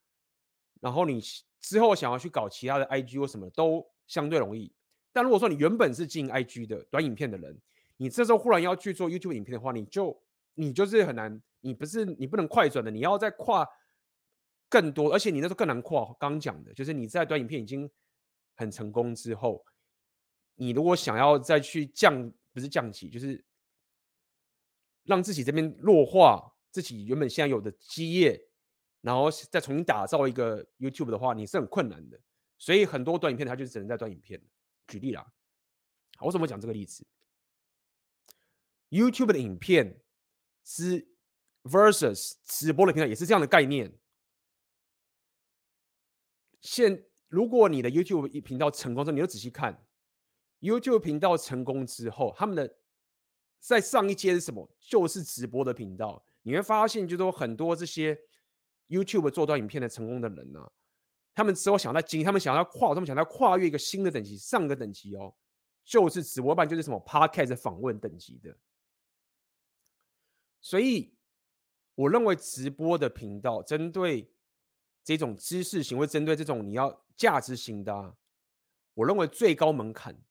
然后你。之后想要去搞其他的 IG 或什么都相对容易，但如果说你原本是进 IG 的短影片的人，你这时候忽然要去做 YouTube 影片的话，你就你就是很难，你不是你不能快转的，你要再跨更多，而且你那时候更难跨。刚刚讲的就是你在短影片已经很成功之后，你如果想要再去降，不是降级，就是让自己这边弱化自己原本现在有的基业。然后再重新打造一个 YouTube 的话，你是很困难的。所以很多短影片它就只能在短影片。举例啦，好，我怎么讲这个例子？YouTube 的影片是 versus 直播的平台，也是这样的概念。现如果你的 YouTube 频道成功之后，你就仔细看 YouTube 频道成功之后，他们的在上一阶是什么？就是直播的频道。你会发现，就说很多这些。YouTube 做短影片的成功的人呢、啊，他们之后想要经，他们想要跨，他们想要跨越一个新的等级，上个等级哦，就是直播版，就是什么 Podcast 访问等级的。所以，我认为直播的频道针对这种知识型，或针对这种你要价值型的、啊，我认为最高门槛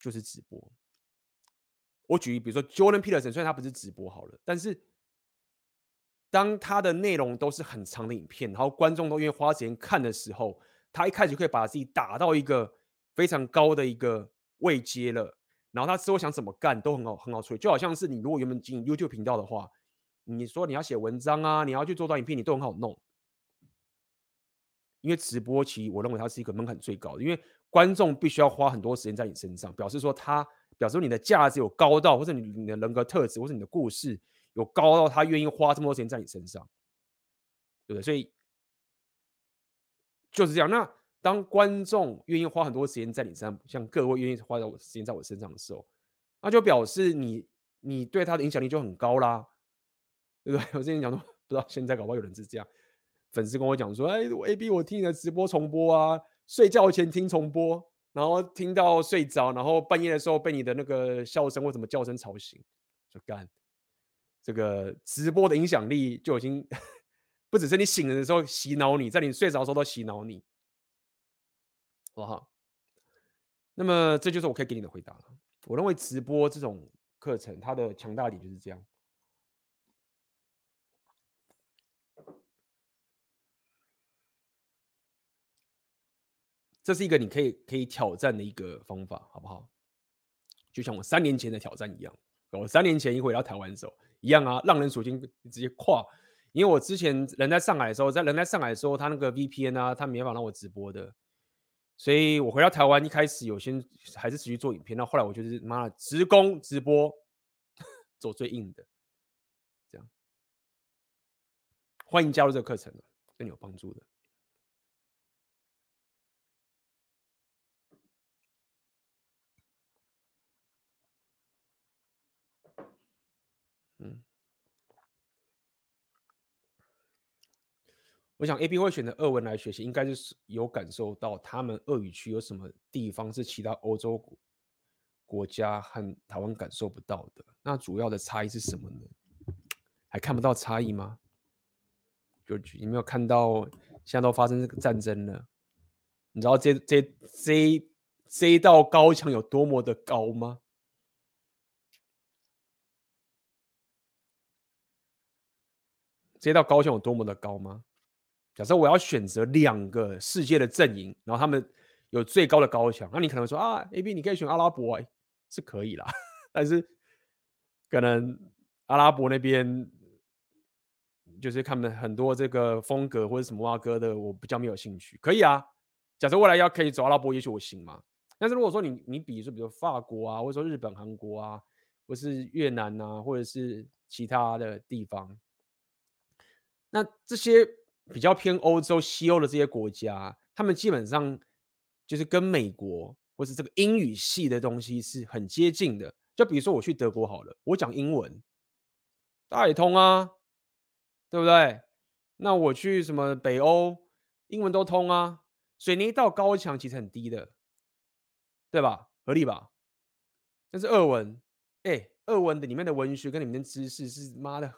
就是直播。我举例，比如说 Jordan Peterson，虽然他不是直播好了，但是。当他的内容都是很长的影片，然后观众都愿意花时间看的时候，他一开始可以把自己打到一个非常高的一个位阶了。然后他之后想怎么干都很好，很好处理。就好像是你如果原本经营 YouTube 频道的话，你说你要写文章啊，你要去做短影片，你都很好弄。因为直播其实我认为它是一个门槛最高的，因为观众必须要花很多时间在你身上，表示说他表示说你的价值有高到，或者你你的人格特质，或者你的故事。有高到他愿意花这么多时间在你身上，对不对？所以就是这样。那当观众愿意花很多时间在你身上，像各位愿意花在我时间在我身上的时候，那就表示你你对他的影响力就很高啦，对不对？我之前讲说，不知道现在搞不好有人是这样，粉丝跟我讲说：“哎我，AB，我听你的直播重播啊，睡觉前听重播，然后听到睡着，然后半夜的时候被你的那个笑声或什么叫声吵醒，就干。”这个直播的影响力就已经 不只是你醒了的时候洗脑你，在你睡着的时候都洗脑你，好不好？那么这就是我可以给你的回答了。我认为直播这种课程，它的强大点就是这样。这是一个你可以可以挑战的一个方法，好不好？就像我三年前的挑战一样，我三年前一回到台湾的时候一样啊，浪人属性直接跨。因为我之前人在上海的时候，在人在上海的时候，他那个 VPN 啊，他没办法让我直播的，所以我回到台湾一开始有先还是持续做影片，那后，来我就是妈的直攻直播，走最硬的，这样。欢迎加入这个课程，对你有帮助的。我想 AB 会选择俄文来学习，应该就是有感受到他们俄语区有什么地方是其他欧洲国家和台湾感受不到的。那主要的差异是什么呢？还看不到差异吗？就你没有看到，现在都发生这个战争了。你知道这这这这一道高墙有多么的高吗？这道高墙有多么的高吗？假设我要选择两个世界的阵营，然后他们有最高的高墙，那你可能说啊，AB 你可以选阿拉伯，欸，是可以啦，但是可能阿拉伯那边。就是他们很多这个风格或者什么哇哥的，我比较没有兴趣。可以啊，假设未来要可以走阿拉伯，也许我行嘛。但是如果说你你比如说，比如说法国啊，或者说日本、韩国啊，或是越南啊，或者是其他的地方，那这些比较偏欧洲、西欧的这些国家，他们基本上就是跟美国或是这个英语系的东西是很接近的。就比如说我去德国好了，我讲英文，大家也通啊。对不对？那我去什么北欧，英文都通啊，所以那一道高墙其实很低的，对吧？合理吧？但是俄文，哎，俄文的里面的文学跟里面的知识是妈的，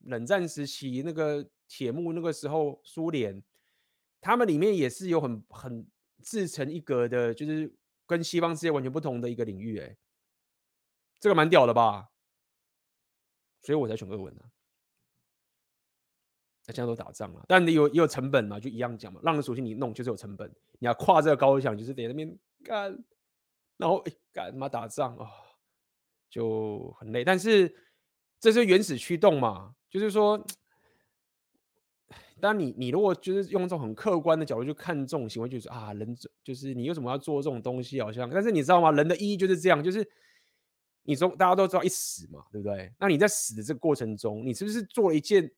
冷战时期那个铁幕那个时候苏联，他们里面也是有很很自成一格的，就是跟西方世界完全不同的一个领域，哎，这个蛮屌的吧？所以我才选俄文呢、啊。那现在都打仗了，但你有也有成本嘛，就一样讲嘛。浪人属性你弄就是有成本，你要跨这个高墙，就是得那边干，然后哎干嘛打仗啊、就很累。但是这是原始驱动嘛，就是说，当你你如果就是用这种很客观的角度去看这种行为，就是啊人就是你为什么要做这种东西？好像，但是你知道吗？人的意义就是这样，就是你说大家都知道一死嘛，对不对？那你在死的这个过程中，你是不是做了一件？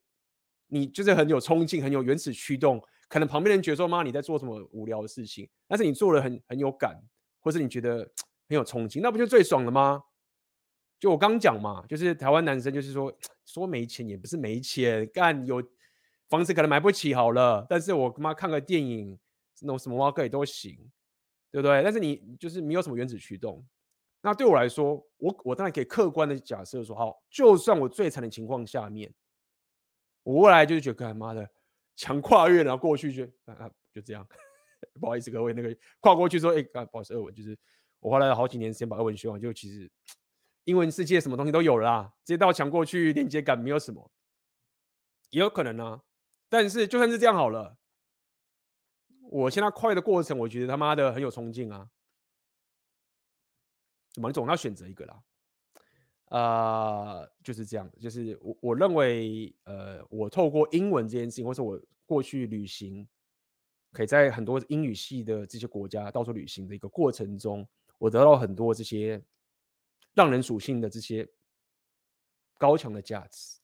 你就是很有冲劲，很有原始驱动，可能旁边人觉得说妈你在做什么无聊的事情，但是你做了很很有感，或是你觉得很有冲劲，那不就最爽了吗？就我刚讲嘛，就是台湾男生就是说 说没钱也不是没钱，干有房子可能买不起好了，但是我他妈看个电影那什么哇哥也都行，对不对？但是你就是没有什么原子驱动，那对我来说，我我当然可以客观的假设说，好，就算我最惨的情况下面。我未来就是觉得，干妈的强跨越，然后过去就啊就这样，不好意思各位，那个跨过去说，哎、欸，不好意思，二文就是我花了好几年时间把二文学完，就其实英文世界什么东西都有了啦，直接到墙过去连接感没有什么，也有可能啊。但是就算是这样好了，我现在快的过程，我觉得他妈的很有冲劲啊。怎么总要选择一个啦。呃，就是这样，就是我我认为，呃，我透过英文这件事情，或是我过去旅行，可以在很多英语系的这些国家到处旅行的一个过程中，我得到很多这些让人属性的这些高强的价值。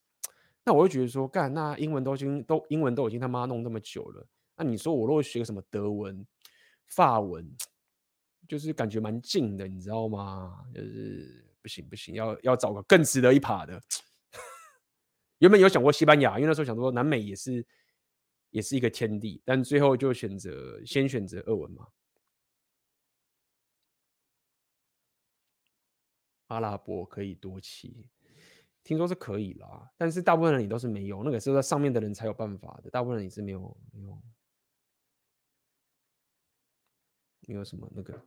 那我会觉得说，干，那英文都已经都英文都已经他妈弄那么久了，那你说我如果学个什么德文、法文，就是感觉蛮近的，你知道吗？就是。不行不行，要要找个更值得一爬的。原本有想过西班牙，因为那时候想说南美也是也是一个天地，但最后就选择先选择俄文嘛。阿拉伯可以多骑，听说是可以啦，但是大部分人也都是没有，那个是在上面的人才有办法的，大部分人也是没有没有没有什么那个。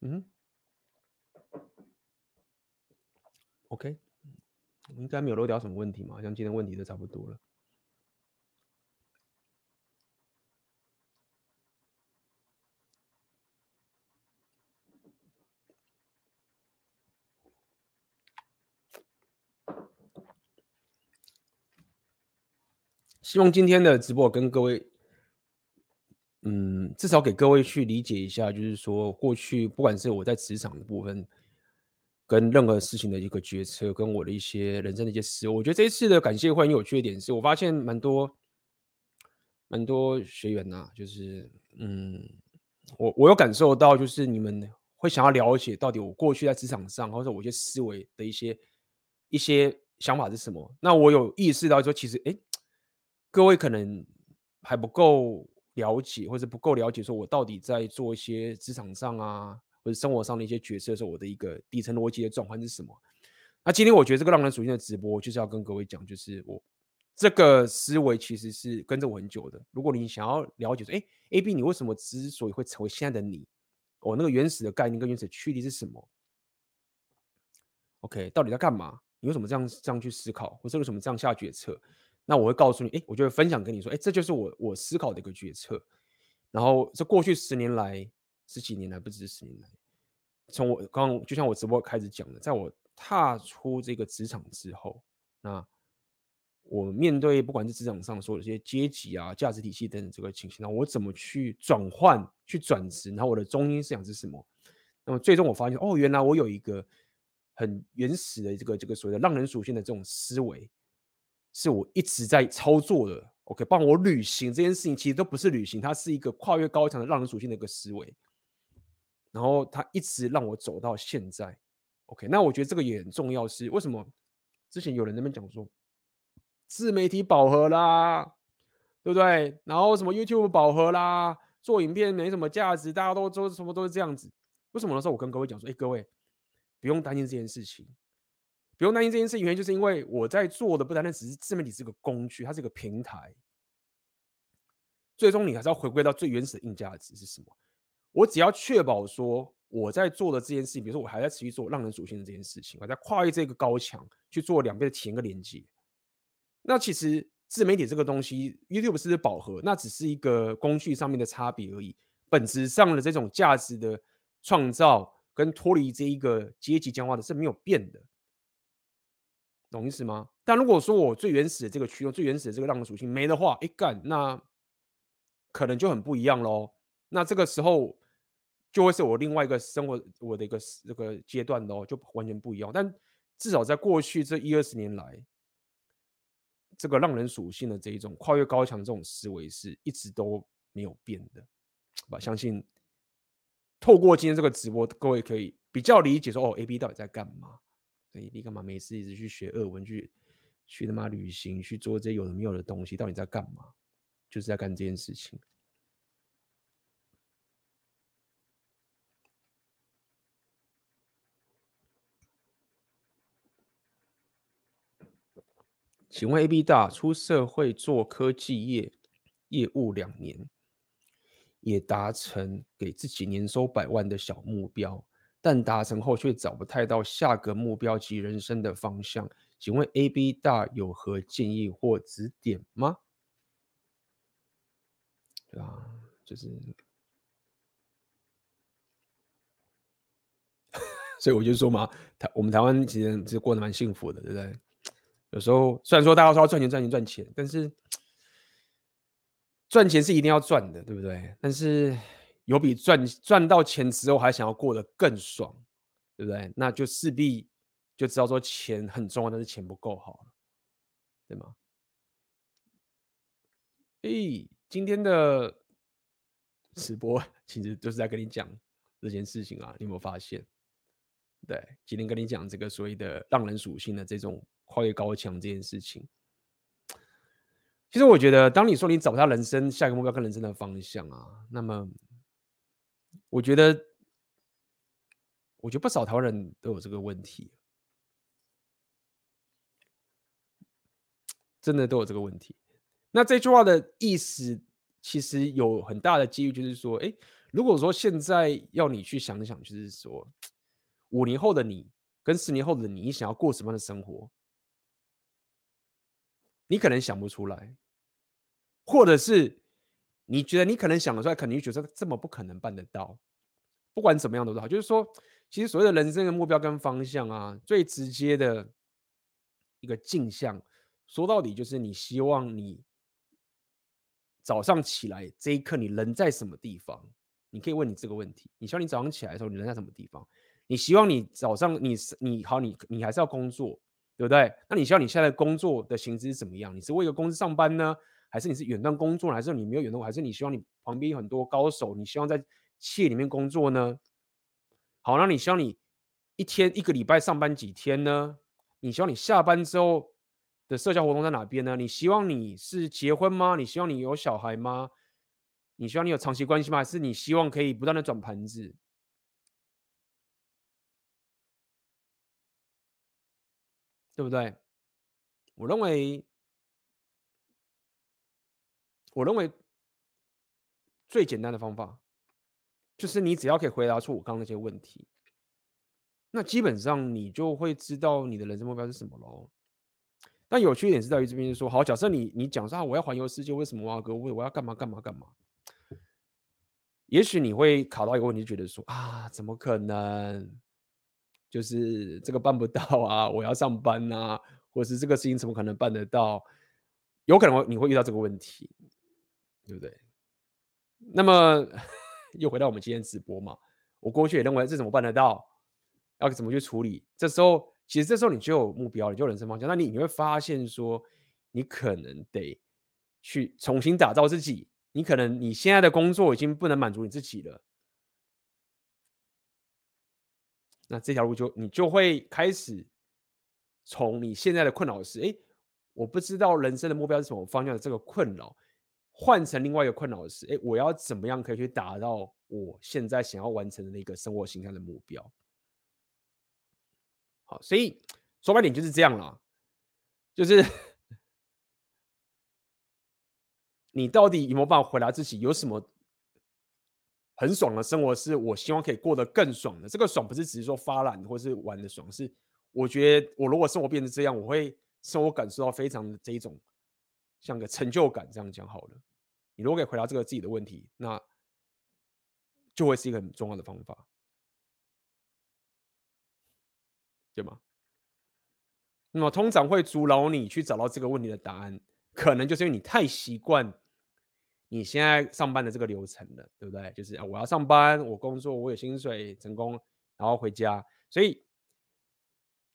嗯，OK，应该没有漏掉什么问题嘛？像今天问题都差不多了。希望今天的直播跟各位，嗯，至少给各位去理解一下，就是说过去不管是我在职场的部分，跟任何事情的一个决策，跟我的一些人生的一些思维，我觉得这一次的感谢会很有趣的点是，我发现蛮多蛮多学员呐、啊，就是嗯，我我有感受到，就是你们会想要了解到底我过去在职场上，或者我一些思维的一些一些想法是什么。那我有意识到说，其实哎。各位可能还不够了解，或者不够了解，说我到底在做一些职场上啊，或者生活上的一些决策的时候，我的一个底层逻辑的转换是什么？那今天我觉得这个浪人属性的直播，就是要跟各位讲，就是我这个思维其实是跟着我很久的。如果你想要了解说，哎，AB 你为什么之所以会成为现在的你？我、哦、那个原始的概念跟原始的驱力是什么？OK，到底在干嘛？你为什么这样这样去思考，或者为什么这样下决策？那我会告诉你，哎，我就会分享跟你说，哎，这就是我我思考的一个决策。然后这过去十年来、十几年来，不只是十年来，从我刚刚就像我直播开始讲的，在我踏出这个职场之后，那我面对不管是职场上说的这些阶级啊、价值体系等等这个情形，那我怎么去转换、去转职？然后我的中心思想是什么？那么最终我发现，哦，原来我有一个很原始的这个这个所谓的浪人属性的这种思维。是我一直在操作的，OK，帮我履行这件事情其实都不是履行，它是一个跨越高墙的浪人属性的一个思维，然后它一直让我走到现在，OK，那我觉得这个也很重要，是为什么？之前有人那边讲说，自媒体饱和啦，对不对？然后什么 YouTube 饱和啦，做影片没什么价值，大家都都什么都是这样子，为什么的时候我跟各位讲说，哎，各位不用担心这件事情。不用担心这件事情，原因就是因为我在做的不单单只是自媒体是个工具，它是个平台。最终你还是要回归到最原始的硬价值是什么？我只要确保说我在做的这件事情，比如说我还在持续做浪人属性的这件事情，我在跨越这个高墙去做两边的体验跟连接。那其实自媒体这个东西，YouTube 是不是饱和？那只是一个工具上面的差别而已。本质上的这种价值的创造跟脱离这一个阶级僵化的是没有变的。懂意思吗？但如果说我最原始的这个驱动、最原始的这个浪人属性没的话，一干那可能就很不一样喽。那这个时候就会是我另外一个生活我的一个这个阶段喽，就完全不一样。但至少在过去这一二十年来，这个浪人属性的这一种跨越高墙这种思维是一直都没有变的。吧，相信透过今天这个直播，各位可以比较理解说，哦，AB 到底在干嘛？你干嘛没事一直去学俄文，去去他妈旅行，去做这些有的没有的东西？到底在干嘛？就是在干这件事情。请问 AB 大出社会做科技业业务两年，也达成给自己年收百万的小目标。但达成后却找不太到下个目标及人生的方向，请问 AB 大有何建议或指点吗？对啊，就是，所以我就说嘛，台我们台湾其实是过得蛮幸福的，对不对？有时候虽然说大家说要赚钱赚钱赚钱，但是 赚钱是一定要赚的，对不对？但是。有比赚赚到钱之后还想要过得更爽，对不对？那就势必就知道说钱很重要，但是钱不够好了，对吗？诶，今天的直播 其实就是在跟你讲这件事情啊，你有没有发现？对，今天跟你讲这个所谓的浪人属性的这种跨越高墙这件事情。其实我觉得，当你说你找不到人生下一个目标跟人生的方向啊，那么。我觉得，我觉得不少台湾人都有这个问题，真的都有这个问题。那这句话的意思，其实有很大的机遇，就是说，哎，如果说现在要你去想想，就是说，五年后的你跟十年后的你，你想要过什么样的生活，你可能想不出来，或者是。你觉得你可能想得出来，可能你觉得这么不可能办得到。不管怎么样都好，就是说，其实所谓的人生的目标跟方向啊，最直接的一个镜像，说到底就是你希望你早上起来这一刻，你人在什么地方？你可以问你这个问题。你希望你早上起来的时候，你人在什么地方？你希望你早上你你好，你你还是要工作，对不对？那你希望你现在工作的形式是怎么样？你是为一个公司上班呢，还是你是远端工作，还是你没有远端，还是你希望你旁边有很多高手？你希望在企业里面工作呢？好，那你希望你一天一个礼拜上班几天呢？你希望你下班之后的社交活动在哪边呢？你希望你是结婚吗？你希望你有小孩吗？你希望你有长期关系吗？还是你希望可以不断的转盘子？对不对？我认为，我认为最简单的方法就是你只要可以回答出我刚刚那些问题。那基本上你就会知道你的人生目标是什么喽。但有趣一点是在于这边就是说，好，假设你你讲说啊，我要环游世界，为什么啊哥？我我要干嘛干嘛干嘛？也许你会卡到一个问题，觉得说啊，怎么可能？就是这个办不到啊，我要上班啊，或者是这个事情怎么可能办得到？有可能你会遇到这个问题，对不对？那么 又回到我们今天直播嘛，我过去也认为这怎么办得到？要怎么去处理？这时候，其实这时候你就有目标，你就人生方向。那你你会发现说，你可能得去重新打造自己。你可能你现在的工作已经不能满足你自己了。那这条路就你就会开始从你现在的困扰是，哎，我不知道人生的目标是什么方向的这个困扰，换成另外一个困扰的是，哎，我要怎么样可以去达到我现在想要完成的那个生活形象的目标？好，所以说白点就是这样了，就是 你到底有没有办法回答自己，有什么很爽的生活是我希望可以过得更爽的？这个爽不是只是说发懒或是玩的爽，是我觉得我如果生活变成这样，我会生活感受到非常的这一种像个成就感。这样讲好了，你如果可以回答这个自己的问题，那就会是一个很重要的方法。对吗？那么通常会阻挠你去找到这个问题的答案，可能就是因为你太习惯你现在上班的这个流程了，对不对？就是啊，我要上班，我工作，我有薪水，成功，然后回家。所以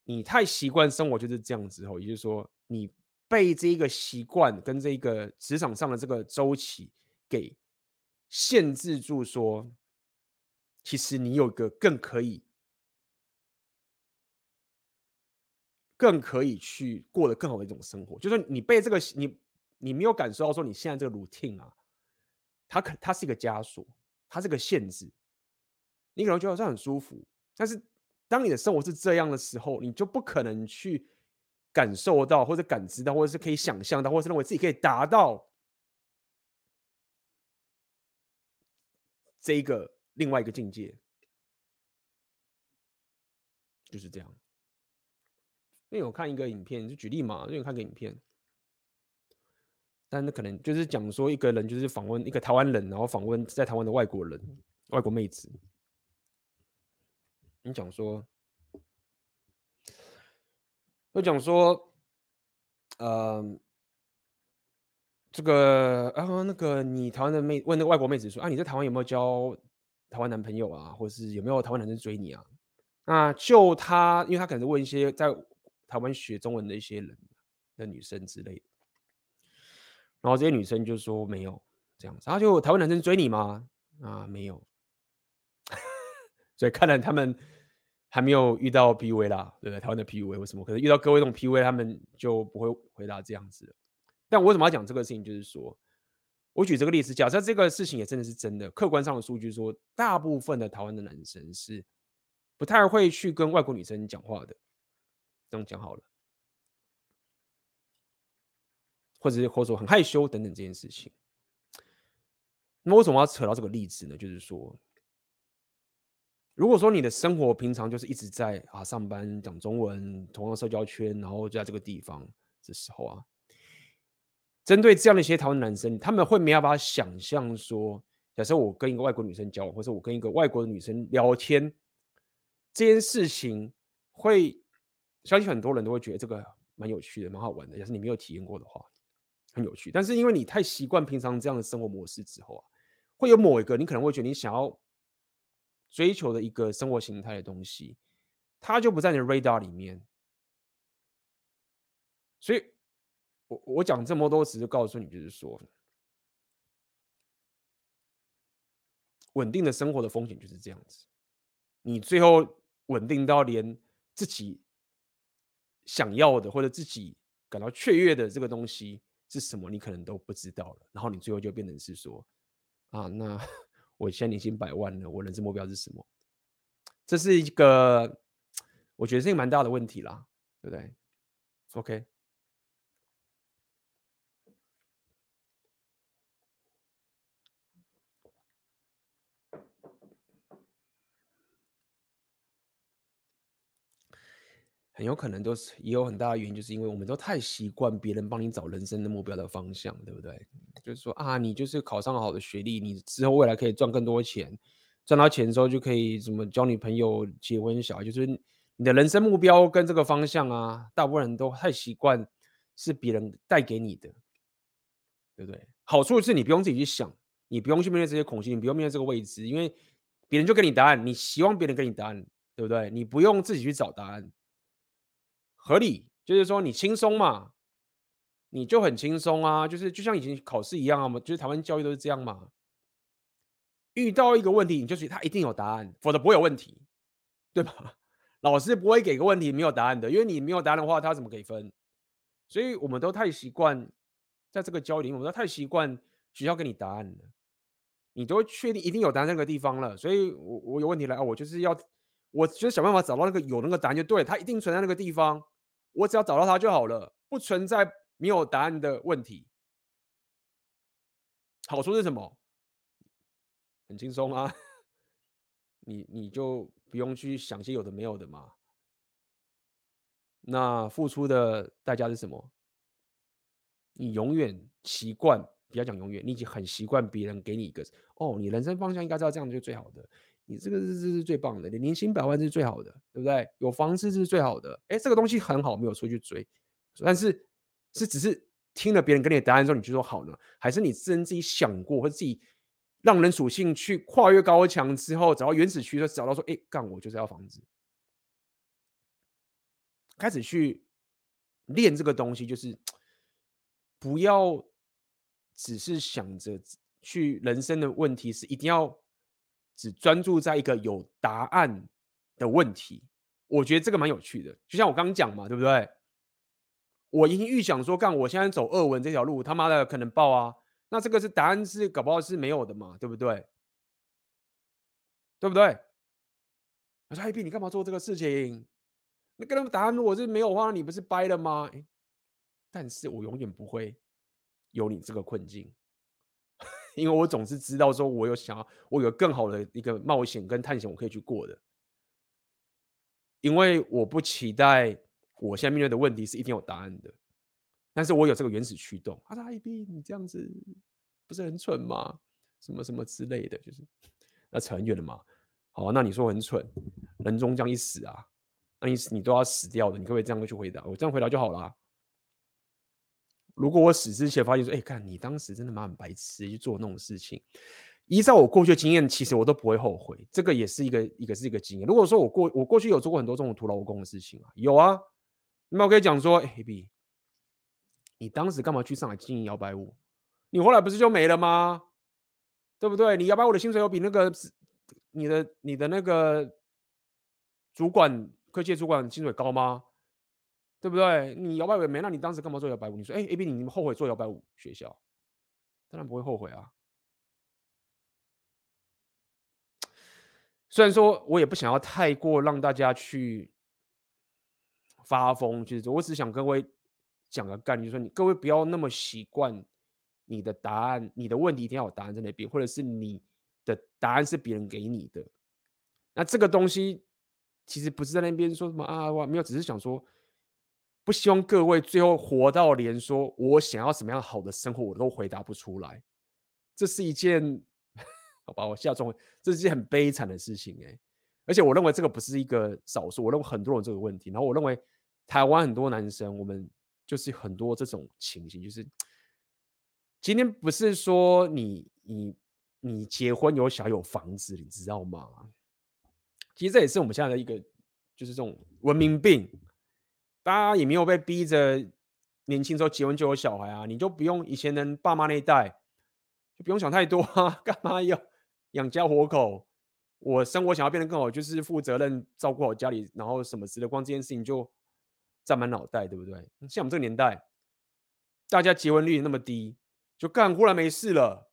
你太习惯生活就是这样子后，也就是说，你被这一个习惯跟这个职场上的这个周期给限制住，说其实你有个更可以。更可以去过得更好的一种生活，就是你被这个你你没有感受到说你现在这个 routine 啊，它可它是一个枷锁，它是个限制，你可能觉得好像很舒服，但是当你的生活是这样的时候，你就不可能去感受到或者感知到，或者是可以想象到，或者是认为自己可以达到这一个另外一个境界，就是这样。因为我看一个影片，就举例嘛，因为我看个影片，但那可能就是讲说一个人就是访问一个台湾人，然后访问在台湾的外国人、外国妹子。你讲说，我讲说，呃，这个啊，那个你台湾的妹问那个外国妹子说啊，你在台湾有没有交台湾男朋友啊，或者是有没有台湾男生追你啊？那就他，因为他可能问一些在。台湾学中文的一些人的女生之类的，然后这些女生就说没有这样子，然后就台湾男生追你吗？啊，没有，所以看来他们还没有遇到 PUA 啦，对不对？台湾的 PUA 为什么？可能遇到各位这种 PUA，他们就不会回答这样子。但我为什么要讲这个事情？就是说我举这个例子，假设这个事情也真的是真的，客观上的数据说，大部分的台湾的男生是不太会去跟外国女生讲话的。这样讲好了，或者是或者说很害羞等等这件事情。那为什么要扯到这个例子呢？就是说，如果说你的生活平常就是一直在啊上班讲中文，同样社交圈，然后就在这个地方的时候啊，针对这样的一些台湾男生，他们会没有办法想象说，假设我跟一个外国女生交往，或者我跟一个外国的女生聊天，这件事情会。相信很多人都会觉得这个蛮有趣的，蛮好玩的。要是你没有体验过的话，很有趣。但是因为你太习惯平常这样的生活模式之后啊，会有某一个你可能会觉得你想要追求的一个生活形态的东西，它就不在你的 radar 里面。所以我我讲这么多，只是告诉你，就是说，稳定的生活的风险就是这样子。你最后稳定到连自己想要的或者自己感到雀跃的这个东西是什么，你可能都不知道了。然后你最后就变成是说，啊，那我现在年薪百万了，我人生目标是什么？这是一个，我觉得是一个蛮大的问题啦，对不对？OK。很有可能都是，也有很大的原因，就是因为我们都太习惯别人帮你找人生的目标的方向，对不对？就是说啊，你就是考上好的学历，你之后未来可以赚更多钱，赚到钱之后就可以怎么交女朋友、结婚、小孩，就是你的人生目标跟这个方向啊，大部分人都太习惯是别人带给你的，对不对？好处是你不用自己去想，你不用去面对这些恐惧，你不用面对这个未知，因为别人就给你答案，你希望别人给你答案，对不对？你不用自己去找答案。合理，就是说你轻松嘛，你就很轻松啊，就是就像以前考试一样啊嘛，就是台湾教育都是这样嘛。遇到一个问题，你就觉得他一定有答案，否则不会有问题，对吧？老师不会给个问题没有答案的，因为你没有答案的话，他怎么给分？所以我们都太习惯在这个教育，我们都太习惯学校给你答案了，你都确定一定有答案那个地方了，所以我我有问题来啊，我就是要，我就是想办法找到那个有那个答案就对，它一定存在那个地方。我只要找到他就好了，不存在没有答案的问题。好处是什么？很轻松啊，你你就不用去想些有的没有的嘛。那付出的代价是什么？你永远习惯，不要讲永远，你已经很习惯别人给你一个哦，你人生方向应该知道这样就最好的。你这个日子是最棒的，你年薪百万是最好的，对不对？有房子是最好的，哎，这个东西很好，没有出去追，但是是只是听了别人给你的答案之后，你就说好呢？还是你自己想过，或者自己让人属性去跨越高墙之后，找到原始区，找到说，哎，干我就是要房子，开始去练这个东西，就是不要只是想着去人生的问题是一定要。只专注在一个有答案的问题，我觉得这个蛮有趣的。就像我刚刚讲嘛，对不对？我已经预想说，干我现在走二文这条路，他妈的可能爆啊！那这个是答案是搞不好是没有的嘛，对不对？对不对？我说：“哎，B，你干嘛做这个事情？那跟他们答案如果是没有的话，你不是掰了吗？”哎，但是我永远不会有你这个困境。因为我总是知道说，我有想要，我有更好的一个冒险跟探险，我可以去过的。因为我不期待我现在面对的问题是一定有答案的，但是我有这个原始驱动。他说：“A B，你这样子不是很蠢吗？什么什么之类的，就是那扯很远了嘛。好，那你说很蠢，人终将一死啊，那你你都要死掉的，你可不可以这样去回答？我这样回答就好了。”如果我死之前发现说，哎，看你当时真的蛮白痴，去做那种事情。依照我过去的经验，其实我都不会后悔。这个也是一个一个是一个经验。如果说我过我过去有做过很多这种徒劳无功的事情啊，有啊。那么我可以讲说，哎，B，你当时干嘛去上海经营摇摆舞？你后来不是就没了吗？对不对？你摇摆舞的薪水有比那个你的你的那个主管科技主管薪水高吗？对不对？你摇摆舞没？那你当时干嘛做摇摆舞？你说，哎，A B，你们后悔做摇摆舞学校？当然不会后悔啊。虽然说我也不想要太过让大家去发疯，就是我只想各位讲个概念，就是说你各位不要那么习惯你的答案，你的问题一定要有答案在那边，或者是你的答案是别人给你的。那这个东西其实不是在那边说什么啊，我没有，只是想说。不希望各位最后活到连说我想要什么样好的生活，我都回答不出来。这是一件，好吧，我下重，这是一件很悲惨的事情哎。而且我认为这个不是一个少数，我认为很多人这个问题。然后我认为台湾很多男生，我们就是很多这种情形，就是今天不是说你你你结婚有小有房子，你知道吗？其实这也是我们现在的一个，就是这种文明病。大家也没有被逼着年轻时候结婚就有小孩啊，你就不用以前人爸妈那一代，就不用想太多啊，干嘛要养家活口？我生活想要变得更好，就是负责任照顾好家里，然后什么之类，光这件事情就占满脑袋，对不对？像我们这个年代，大家结婚率那么低，就干忽然没事了，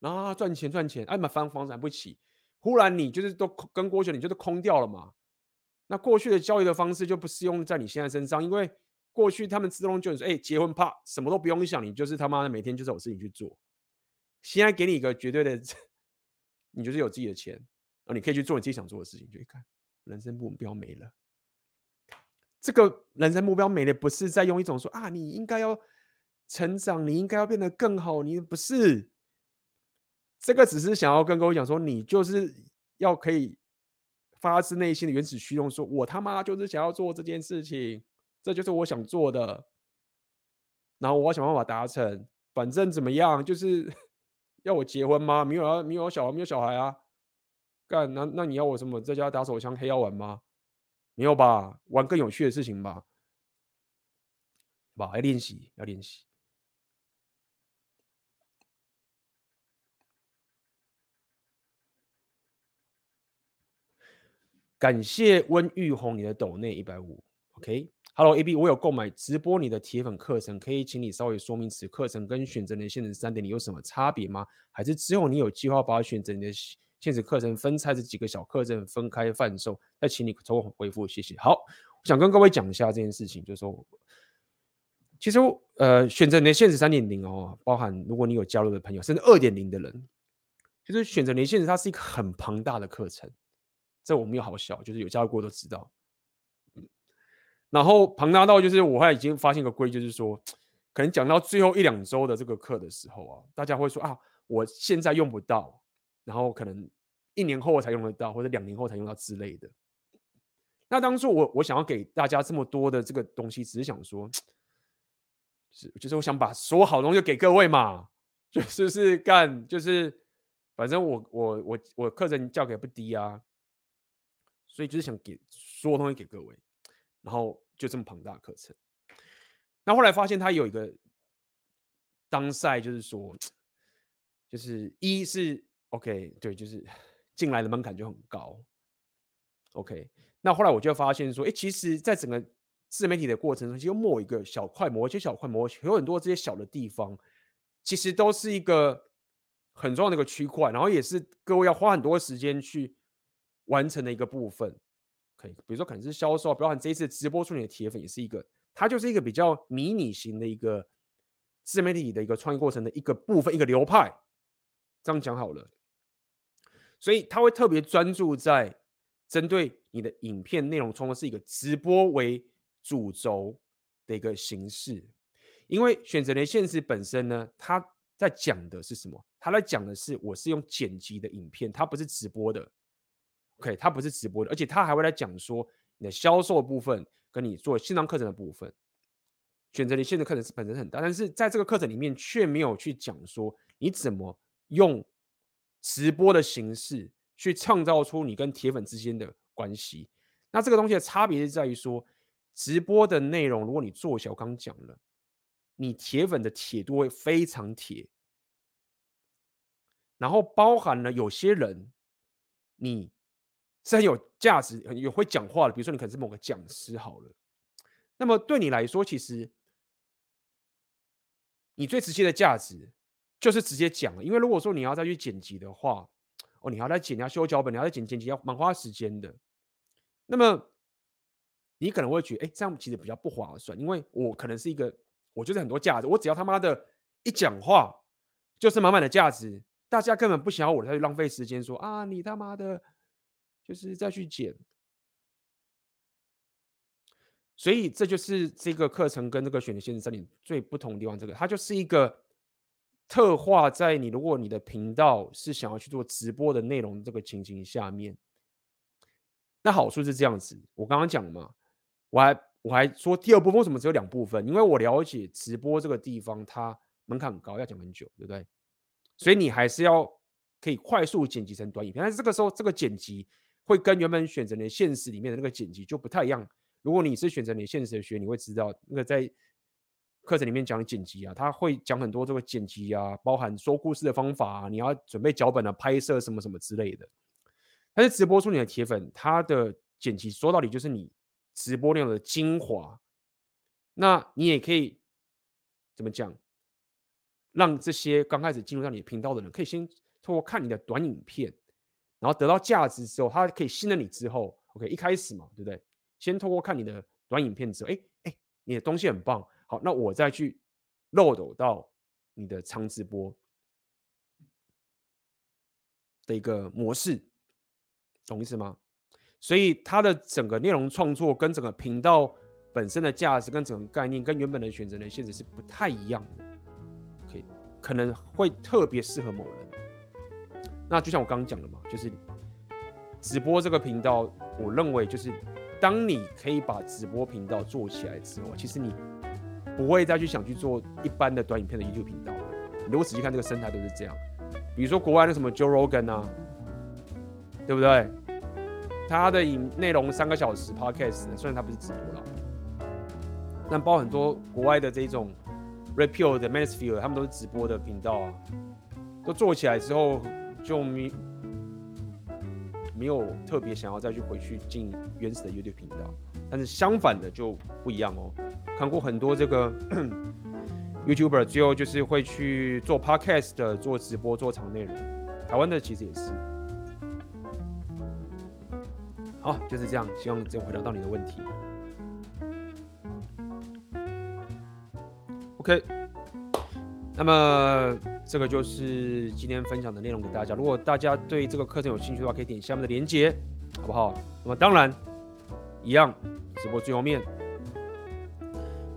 然后赚钱赚钱，哎买房房子买不起，忽然你就是都跟过去，你就是空掉了嘛。那过去的教育的方式就不适用在你现在身上，因为过去他们自动就是，哎，结婚怕什么都不用想，你就是他妈的每天就是有事情去做。现在给你一个绝对的，你就是有自己的钱。然后你可以去做你自己想做的事情，就一看人生目标没了。这个人生目标没了，不是在用一种说啊，你应该要成长，你应该要变得更好，你不是。这个只是想要跟各位讲说，你就是要可以发自内心的原始驱动，说我他妈就是想要做这件事情，这就是我想做的。然后我要想办法达成，反正怎么样，就是 要我结婚吗？没有啊，没有小孩，没有小孩啊。干，那那你要我什么在家打手枪黑药丸吗？没有吧，玩更有趣的事情吧。吧，要练习，要练习。感谢温玉红你的抖内一百五，OK，Hello AB，我有购买直播你的铁粉课程，可以请你稍微说明此课程跟选择年限制三点零有什么差别吗？还是之后你有计划把选择你的？限时课程分拆这几个小课程分开贩售，再请你抽回复，谢谢。好，我想跟各位讲一下这件事情，就是说，其实呃，选择你的限时三点零哦，包含如果你有加入的朋友，甚至二点零的人，就是选择你的限，它是一个很庞大的课程，这我没有好笑，就是有加入过都知道。然后庞大到就是我还已经发现一个规，就是说，可能讲到最后一两周的这个课的时候啊，大家会说啊，我现在用不到。然后可能一年后我才用得到，或者两年后才用到之类的。那当初我我想要给大家这么多的这个东西，只是想说，是就是我想把所有好东西给各位嘛，就是是干，就是反正我我我我课程价格也不低啊，所以就是想给所有东西给各位，然后就这么庞大课程。那后来发现他有一个当赛，就是说，就是一是。OK，对，就是进来的门槛就很高。OK，那后来我就发现说，哎，其实，在整个自媒体的过程中，其实某一个小块模一些小块模，有很多这些小的地方，其实都是一个很重要的一个区块，然后也是各位要花很多时间去完成的一个部分。可以，比如说可能是销售，包含这一次直播出你的铁粉也是一个，它就是一个比较迷你型的一个自媒体的一个创业过程的一个部分，一个流派。这样讲好了。所以他会特别专注在针对你的影片内容，从的是一个直播为主轴的一个形式。因为选择连线时本身呢，他在讲的是什么？他在讲的是我是用剪辑的影片，它不是直播的。OK，他不是直播的，而且他还会来讲说你的销售部分跟你做线上课程的部分。选择连线的课程是本身很大，但是在这个课程里面却没有去讲说你怎么用。直播的形式去创造出你跟铁粉之间的关系，那这个东西的差别是在于说，直播的内容如果你做小，刚讲了，你铁粉的铁度会非常铁，然后包含了有些人，你是很有价值、很有会讲话的，比如说你可能是某个讲师好了，那么对你来说，其实你最直接的价值。就是直接讲了，因为如果说你要再去剪辑的话，哦，你要再剪，你要修脚本，你要再剪剪辑，要蛮花时间的。那么你可能会觉得，哎，这样其实比较不划算，因为我可能是一个，我就是很多价值，我只要他妈的一讲话就是满满的价值，大家根本不想要我再去浪费时间说啊，你他妈的，就是再去剪。所以这就是这个课程跟这个选择限时三点最不同的地方，这个它就是一个。特化在你，如果你的频道是想要去做直播的内容，这个情形下面，那好处是这样子。我刚刚讲嘛，我还我还说第二部分为什么只有两部分？因为我了解直播这个地方，它门槛很高，要讲很久，对不对？所以你还是要可以快速剪辑成短影片，但是这个时候这个剪辑会跟原本选择你现实里面的那个剪辑就不太一样。如果你是选择你现实的学，你会知道那个在课程里面讲剪辑啊，他会讲很多这个剪辑啊，包含说故事的方法啊，你要准备脚本啊，拍摄什么什么之类的。但是直播出你的铁粉，他的剪辑说到底就是你直播量的精华，那你也可以怎么讲？让这些刚开始进入到你频道的人，可以先通过看你的短影片，然后得到价值之后，他可以信任你之后，OK，一开始嘛，对不对？先通过看你的短影片之后，哎哎，你的东西很棒，好，那我再去漏斗到你的长直播的一个模式，懂意思吗？所以它的整个内容创作跟整个频道本身的价值跟整个概念跟原本的选择的限制是不太一样的。可能会特别适合某人。那就像我刚刚讲的嘛，就是直播这个频道，我认为就是当你可以把直播频道做起来之后，其实你不会再去想去做一般的短影片的 YouTube 频道了。你如果仔细看这个生态都是这样。比如说国外的什么 Joe Rogan 啊，对不对？他的影内容三个小时 Podcast，虽然他不是直播了，但包括很多国外的这种。Repeal 的 Mansfield，他们都是直播的频道啊，都做起来之后就没没有特别想要再去回去进原始的 YouTube 频道，但是相反的就不一样哦。看过很多这个 YouTuber，最后就是会去做 Podcast、做直播、做长内容。台湾的其实也是。好，就是这样，希望这回答到你的问题。OK，那么这个就是今天分享的内容给大家。如果大家对这个课程有兴趣的话，可以点下面的链接，好不好？那么当然，一样直播最后面。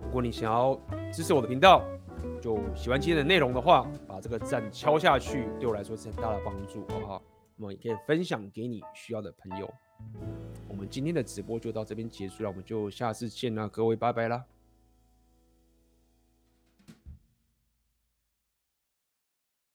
如果你想要支持我的频道，就喜欢今天的内容的话，把这个赞敲下去，对我来说是很大的帮助，好不好？那么也可以分享给你需要的朋友。我们今天的直播就到这边结束了，我们就下次见了，各位，拜拜啦。